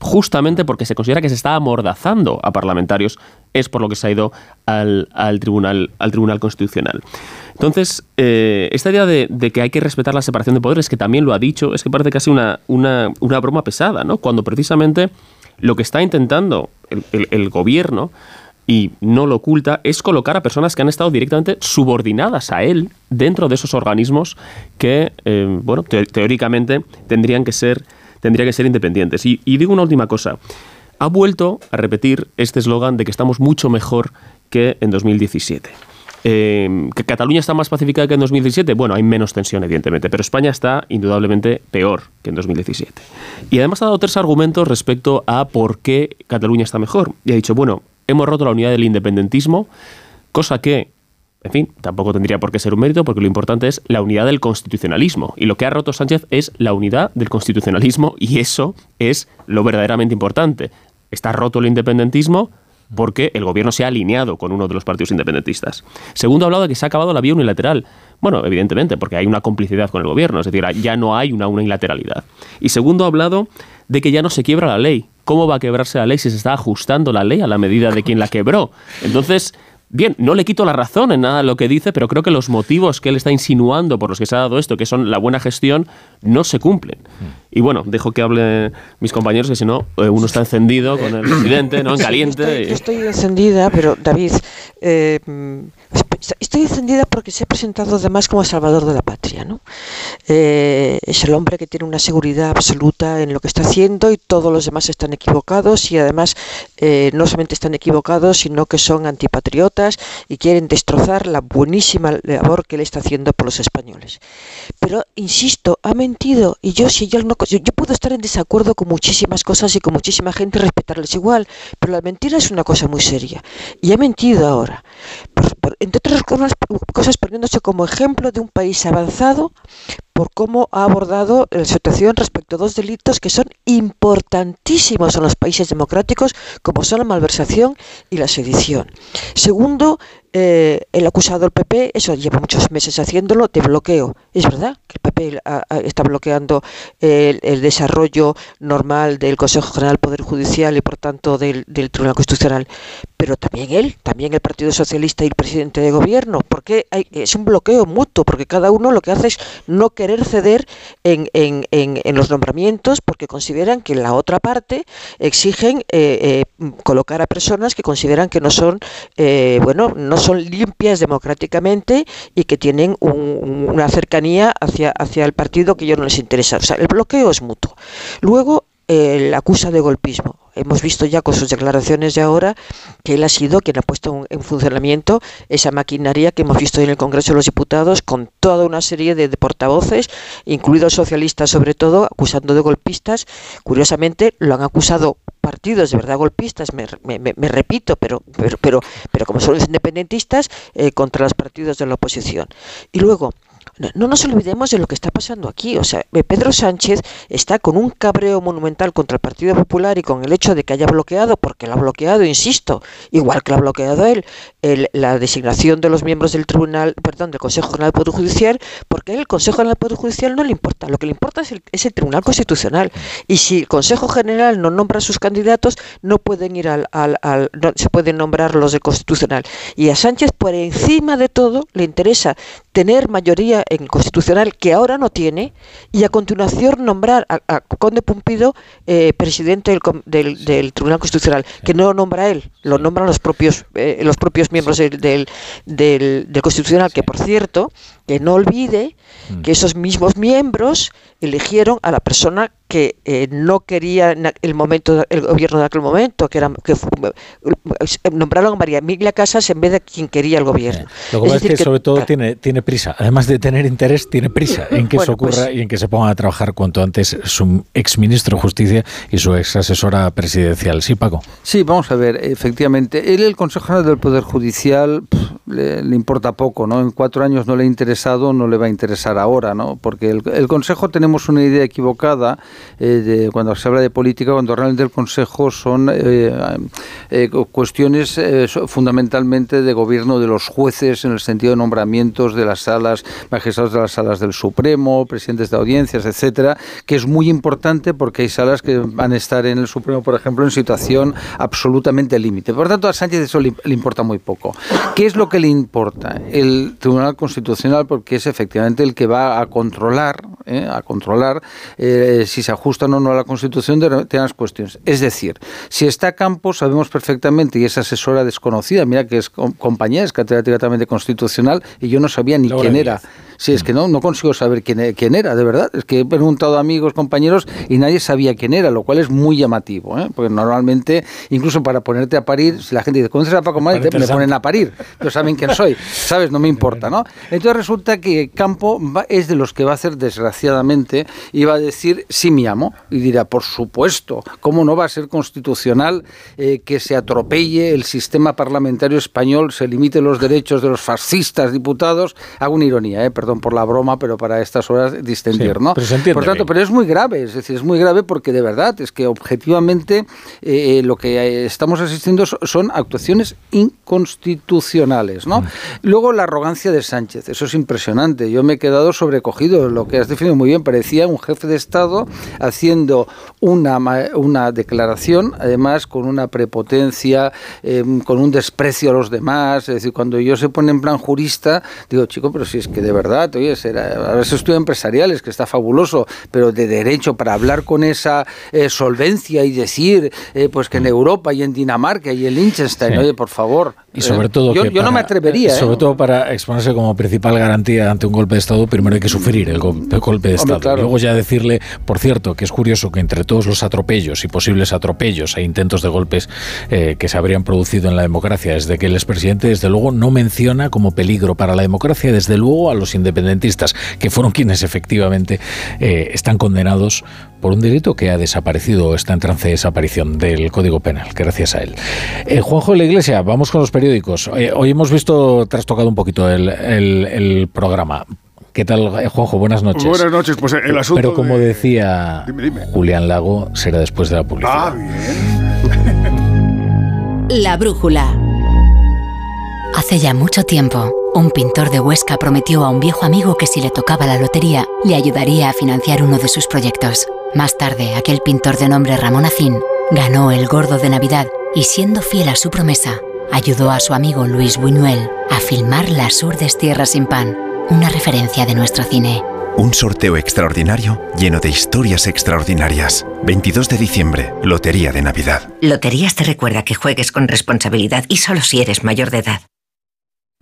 justamente porque se considera que se está amordazando a parlamentarios, es por lo que se ha ido al, tribunal, al tribunal Constitucional. Entonces, eh, esta idea de, que hay que respetar la separación de poderes, que también lo ha dicho, es que parece casi una, una, una broma pesada, ¿no? Cuando precisamente lo que está intentando el, gobierno y no lo oculta, es colocar a personas que han estado directamente subordinadas a él dentro de esos organismos que, eh, bueno, teóricamente tendrían que ser tendría que ser independientes. Y, digo una última cosa. Ha vuelto a repetir este eslogan de que estamos mucho mejor que en 2017. Eh, ¿Que Cataluña está más pacificada que en 2017? Bueno, hay menos tensión, evidentemente, pero España está indudablemente peor que en 2017. Y además ha dado tres argumentos respecto a por qué Cataluña está mejor. Y ha dicho, bueno, hemos roto la unidad del independentismo, cosa que en fin, tampoco tendría por qué ser un mérito porque lo importante es la unidad del constitucionalismo. Y lo que ha roto Sánchez es la unidad del constitucionalismo y eso es lo verdaderamente importante. Está roto el independentismo porque el gobierno se ha alineado con uno de los partidos independentistas. Segundo, ha hablado de que se ha acabado la vía unilateral. Bueno, evidentemente, porque hay una complicidad con el gobierno, es decir, ya no hay una unilateralidad. Y segundo, ha hablado de que ya no se quiebra la ley. ¿Cómo va a quebrarse la ley si se está ajustando la ley a la medida de quien la quebró? Entonces, Bien, no le quito la razón en nada de lo que dice, pero creo que los motivos que él está insinuando por los que se ha dado esto, que son la buena gestión, no se cumplen. Y bueno, dejo que hable mis compañeros, que si no, eh, uno está encendido con el presidente, ¿no? En caliente.
estoy, encendida, pero David, eh, estoy encendida porque se ha presentado además como salvador de la patria. ¿no? Eh, es el hombre que tiene una seguridad absoluta en lo que está haciendo y todos los demás están equivocados y además eh, no solamente están equivocados, sino que son antipatriotas y quieren destrozar la buenísima labor que él está haciendo por los españoles. Pero, insisto, ha mentido y yo si yo no, yo, puedo estar en desacuerdo con muchísimas cosas y con muchísima gente respetarles igual, pero la mentira es una cosa muy seria y ha mentido ahora. entre otras cosas poniéndose como ejemplo de un país avanzado por cómo ha abordado la situación respecto a dos delitos que son importantísimos en los países democráticos, como son la malversación y la sedición. Segundo, eh, el acusado del PP, eso lleva muchos meses haciéndolo, de bloqueo. Es verdad que el PP está bloqueando el, desarrollo normal del Consejo General del Poder Judicial y por tanto del, Tribunal Constitucional, pero también él, también el Partido Socialista y el presidente de gobierno, porque es un bloqueo mutuo, porque cada uno lo que hace es no querer ceder en, en, en, los nombramientos porque consideran que la otra parte exigen eh, eh, colocar a personas que consideran que no son, bueno, no son limpias democráticamente y que tienen una cercanía hacia, hacia el partido que ellos no les interesa. O sea, el bloqueo es mutuo. Luego, eh, la acusa de golpismo. Hemos visto ya con sus declaraciones de ahora que él ha sido quien ha puesto en funcionamiento esa maquinaria que hemos visto en el Congreso de los Diputados con toda una serie de, portavoces, incluidos socialistas sobre todo, acusando de golpistas. Curiosamente lo han acusado partidos de verdad golpistas, me, repito, pero, pero, pero, pero como son los independentistas, eh, contra los partidos de la oposición. Y luego, no nos olvidemos de lo que está pasando aquí. O sea, Pedro Sánchez está con un cabreo monumental contra el Partido Popular y con el hecho de que haya bloqueado, porque lo ha bloqueado, insisto, igual que lo ha bloqueado él, la designación de los miembros del Tribunal, perdón, del Consejo General del Poder Judicial, porque el Consejo General del Poder Judicial no le importa. Lo que le importa es el, es el Tribunal Constitucional. Y si el Consejo General no nombra a sus candidatos, no pueden ir al, al, al no, se pueden nombrar los del Constitucional. Y a Sánchez, por encima de todo, le interesa tener mayoría en Constitucional que ahora no tiene y a continuación nombrar a, Conde Pumpido eh, presidente del, del, Tribunal Constitucional, que no lo nombra él, lo nombran los propios, eh, los propios miembros del, del, Constitucional, que por cierto, que no olvide
Mm.
que esos mismos miembros eligieron a la persona que eh, no quería en el momento el gobierno de aquel momento que era que fu- eh, nombraron a María Emilia Casas en vez de quien quería el gobierno
Lo que pasa es
decir
que, sobre todo tiene, tiene prisa. Además de tener interés, tiene prisa en que eso
pues-
ocurra y en que se pongan a trabajar cuanto antes su exministro de Justicia y su ex asesora presidencial. Sí, Paco.
Sí, vamos a ver, efectivamente. Él, el Consejo General del Poder Judicial, le, le importa poco, ¿no? En cuatro años no le ha no le va a interesar ahora, ¿no? Porque el, Consejo tenemos una idea equivocada eh, de, cuando se habla de política, cuando realmente el Consejo son eh, eh, cu- cuestiones fundamentalmente de gobierno de los jueces en el sentido de nombramientos de las salas, magistrados de las salas del Supremo, presidentes de audiencias, etcétera, que es muy importante porque hay salas que van a estar en el Supremo, por ejemplo, en situación absolutamente límite. Por tanto, a Sánchez eso le importa muy poco. ¿Qué es lo que le importa? El Tribunal Constitucional, porque es efectivamente el que va a controlar, ¿eh? a controlar eh, si se ajustan o no a la Constitución de determinadas cuestiones. Es decir, si está Campos, sabemos perfectamente, y es asesora desconocida, mira que es com- compañía, es catedráticamente constitucional, y yo no sabía ni quién era. Sí, es que no, no consigo saber quién, e- quién era, de verdad. Es que he preguntado a amigos, compañeros, y nadie sabía quién era, lo cual es muy llamativo, ¿eh? porque normalmente, incluso para ponerte a parir, si la gente dice, ¿conoces a Paco Madrid? Me ponen a parir, pero saben quién soy, ¿sabes? No me importa, ¿no? Entonces resulta que Campo va- es de los que va a hacer, desgraciadamente, y va a decir, sí, mi amo, y dirá, por supuesto, ¿cómo no va a ser constitucional eh, que se atropelle el sistema parlamentario español, se limite los derechos de los fascistas diputados? Hago una ironía, ¿eh? perdón por la broma, pero para estas horas distendir,
Sí,
¿no?
pero se entiende
por tanto,
bien.
pero es muy grave, es decir, es muy grave porque de verdad es que objetivamente eh, lo que eh, estamos asistiendo so- son actuaciones inconstitucionales, ¿no? Luego la arrogancia de Sánchez, eso es impresionante. Yo me he quedado sobrecogido, lo que has definido muy bien, parecía un jefe de Estado haciendo una, una declaración, además con una prepotencia, eh, con un desprecio a los demás, es decir, cuando yo se pone en plan jurista, digo, chico, pero si es que de verdad, oye, será, a veces estudio empresariales, que está fabuloso, pero de derecho para hablar con esa eh, solvencia y decir, eh, pues que en Europa y en Dinamarca y en Liechtenstein,
Sí.
oye, por favor.
Y sobre
eh,
todo
yo,
que
yo no me
para-
atrevería.
eh, Sobre
¿eh?
todo para exponerse como principal garantía ante un golpe de Estado, primero hay que sufrir el golpe, golpe de
Hombre,
Estado.
claro.
Luego ya decirle, por cierto, que es curioso que entre todos los atropellos y posibles atropellos e intentos de golpes eh, que se habrían producido en la democracia desde que él es presidente, desde luego no menciona como peligro para la democracia, desde luego a los independentistas, que fueron quienes efectivamente eh, están condenados por un delito que ha desaparecido o está en trance de desaparición del Código Penal, gracias a él. Eh, Juanjo de la Iglesia, vamos con los periódicos. Eh, hoy hemos visto, trastocado un poquito el, el- el programa. ¿Qué tal, eh, Juanjo? Buenas noches.
Buenas noches, pues el asunto.
Pero como
de-
decía
Dime, dime.
Julián Lago, será después de la publicidad.
Ah, bien.
La brújula.
Hace ya mucho tiempo, un pintor de Huesca prometió a un viejo amigo que si le tocaba la lotería, le ayudaría a financiar uno de sus proyectos. Más tarde, aquel pintor de nombre Ramón Acín ganó el gordo de Navidad y siendo fiel a su promesa, ayudó a su amigo Luis Buñuel a filmar Las Urdes Tierras sin Pan, una referencia de nuestro cine.
Un sorteo extraordinario lleno de historias extraordinarias. 22 de diciembre, Lotería de Navidad.
Loterías te recuerda que juegues con responsabilidad y solo si eres mayor de edad.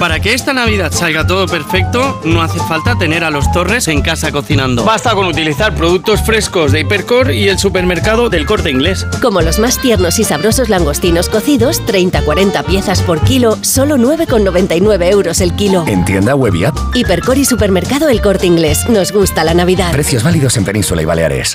Para que esta Navidad salga todo perfecto, no hace falta tener a los Torres en casa cocinando.
Basta con utilizar productos frescos de Hipercor y el supermercado del corte inglés.
Como los más tiernos y sabrosos langostinos cocidos, 30-40 piezas por kilo, solo 9,99 euros el kilo.
En tienda web y app.
Hipercor y supermercado El Corte Inglés. Nos gusta la Navidad.
Precios válidos en Península y Baleares.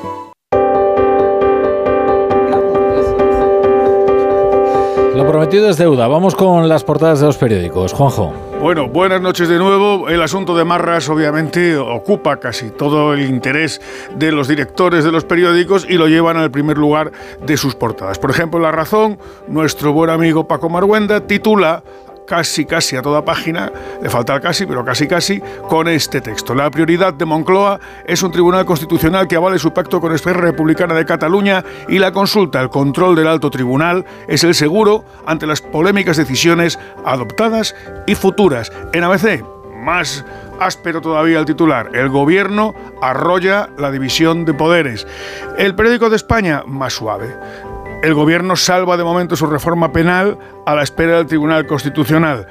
Lo prometido es deuda. Vamos con las portadas de los periódicos. Juanjo.
Bueno, buenas noches de nuevo. El asunto de Marras obviamente ocupa casi todo el interés de los directores de los periódicos y lo llevan al primer lugar de sus portadas. Por ejemplo, La Razón, nuestro buen amigo Paco Marguenda titula casi, casi a toda página, le falta el casi, pero casi, casi, con este texto. La prioridad de Moncloa es un tribunal constitucional que avale su pacto con Esfera Republicana de Cataluña y la consulta, el control del alto tribunal, es el seguro ante las polémicas decisiones adoptadas y futuras. En ABC, más áspero todavía el titular. El gobierno arrolla la división de poderes. El periódico de España, más suave. El gobierno salva de momento su reforma penal a la espera del Tribunal Constitucional.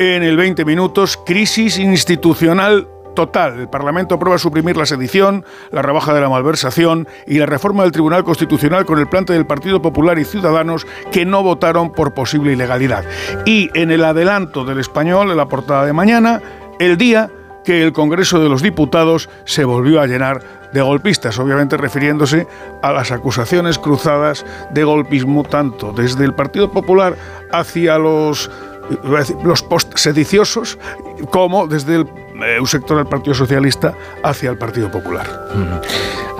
En el 20 minutos, crisis institucional total. El Parlamento aprueba suprimir la sedición, la rebaja de la malversación y la reforma del Tribunal Constitucional con el plante del Partido Popular y Ciudadanos que no votaron por posible ilegalidad. Y en el adelanto del español, en la portada de mañana, el día que el Congreso de los Diputados se volvió a llenar de golpistas, obviamente refiriéndose a las acusaciones cruzadas de golpismo tanto desde el Partido Popular hacia los los post-sediciosos como desde el, un sector del Partido Socialista hacia el Partido Popular.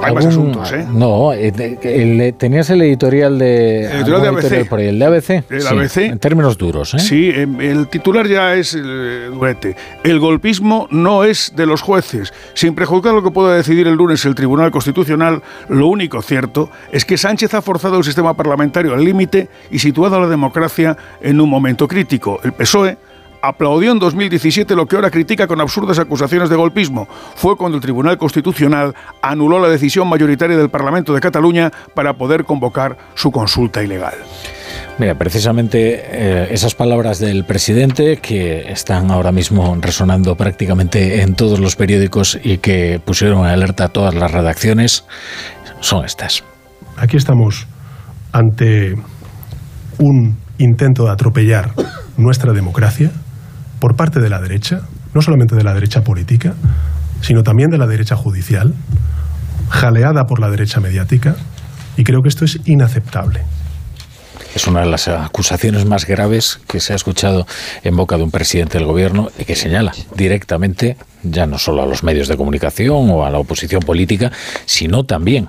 Hay más asuntos, ¿eh?
No, eh, el- tenías el editorial de...
El editorial de ABC.
por ahí, el de ABC.
El
Sí,
ABC.
En términos duros, ¿eh?
Sí, em, el titular ya es eh, durete. El golpismo no es de los jueces. Sin prejuzgar lo que pueda decidir el lunes el Tribunal Constitucional, lo único cierto es que Sánchez ha forzado el sistema parlamentario al límite y situado a la democracia en un momento crítico. El PSOE aplaudió en 2017 lo que ahora critica con absurdas acusaciones de golpismo. Fue cuando el Tribunal Constitucional anuló la decisión mayoritaria del Parlamento de Cataluña para poder convocar su consulta ilegal.
Mira, precisamente eh, esas palabras del presidente que están ahora mismo resonando prácticamente en todos los periódicos y que pusieron en alerta a todas las redacciones son estas.
Aquí estamos ante un intento de atropellar nuestra democracia por parte de la derecha, no solamente de la derecha política, sino también de la derecha judicial, jaleada por la derecha mediática, y creo que esto es inaceptable.
Es una de las acusaciones más graves que se ha escuchado en boca de un presidente del gobierno y que señala directamente ya no solo a los medios de comunicación o a la oposición política, sino también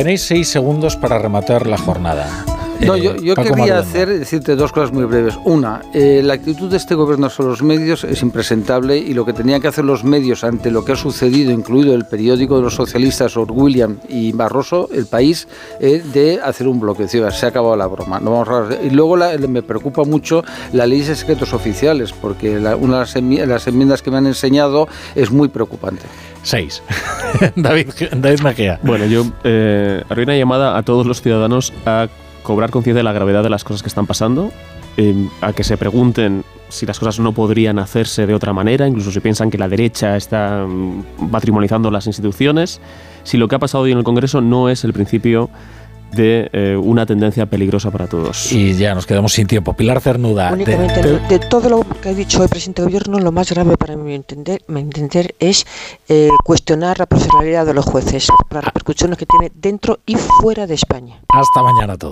tenéis seis segundos para rematar la jornada.
No,
Eh,
yo, yo
Maruenda.
hacer, decirte dos cosas muy breves. Una, eh, la actitud de este gobierno sobre los medios es impresentable y lo que tenían que hacer los medios ante lo que ha sucedido, incluido el periódico de los socialistas, Or William y Barroso, El País, eh, de hacer un bloque. Decir, se ha acabado la broma. No vamos a- Y luego la- me preocupa mucho la ley de secretos oficiales, porque la- una de las enmi- las enmiendas que me han enseñado es muy preocupante.
Seis. David, David Mejía.
Bueno, yo eh, haría una llamada a todos los ciudadanos a cobrar conciencia de la gravedad de las cosas que están pasando, eh, a que se pregunten si las cosas no podrían hacerse de otra manera, incluso si piensan que la derecha está mm, patrimonializando las instituciones, si lo que ha pasado hoy en el Congreso no es el principio de eh, una tendencia peligrosa para todos.
Y ya nos quedamos sin tiempo. Pilar Cernuda. de-
Únicamente,
de-
de, todo lo que ha dicho el presidente del gobierno, lo más grave para mi entender, mi entender es eh, cuestionar la profesionalidad de los jueces por las repercusiones que tiene dentro y fuera de España.
Hasta mañana a todos.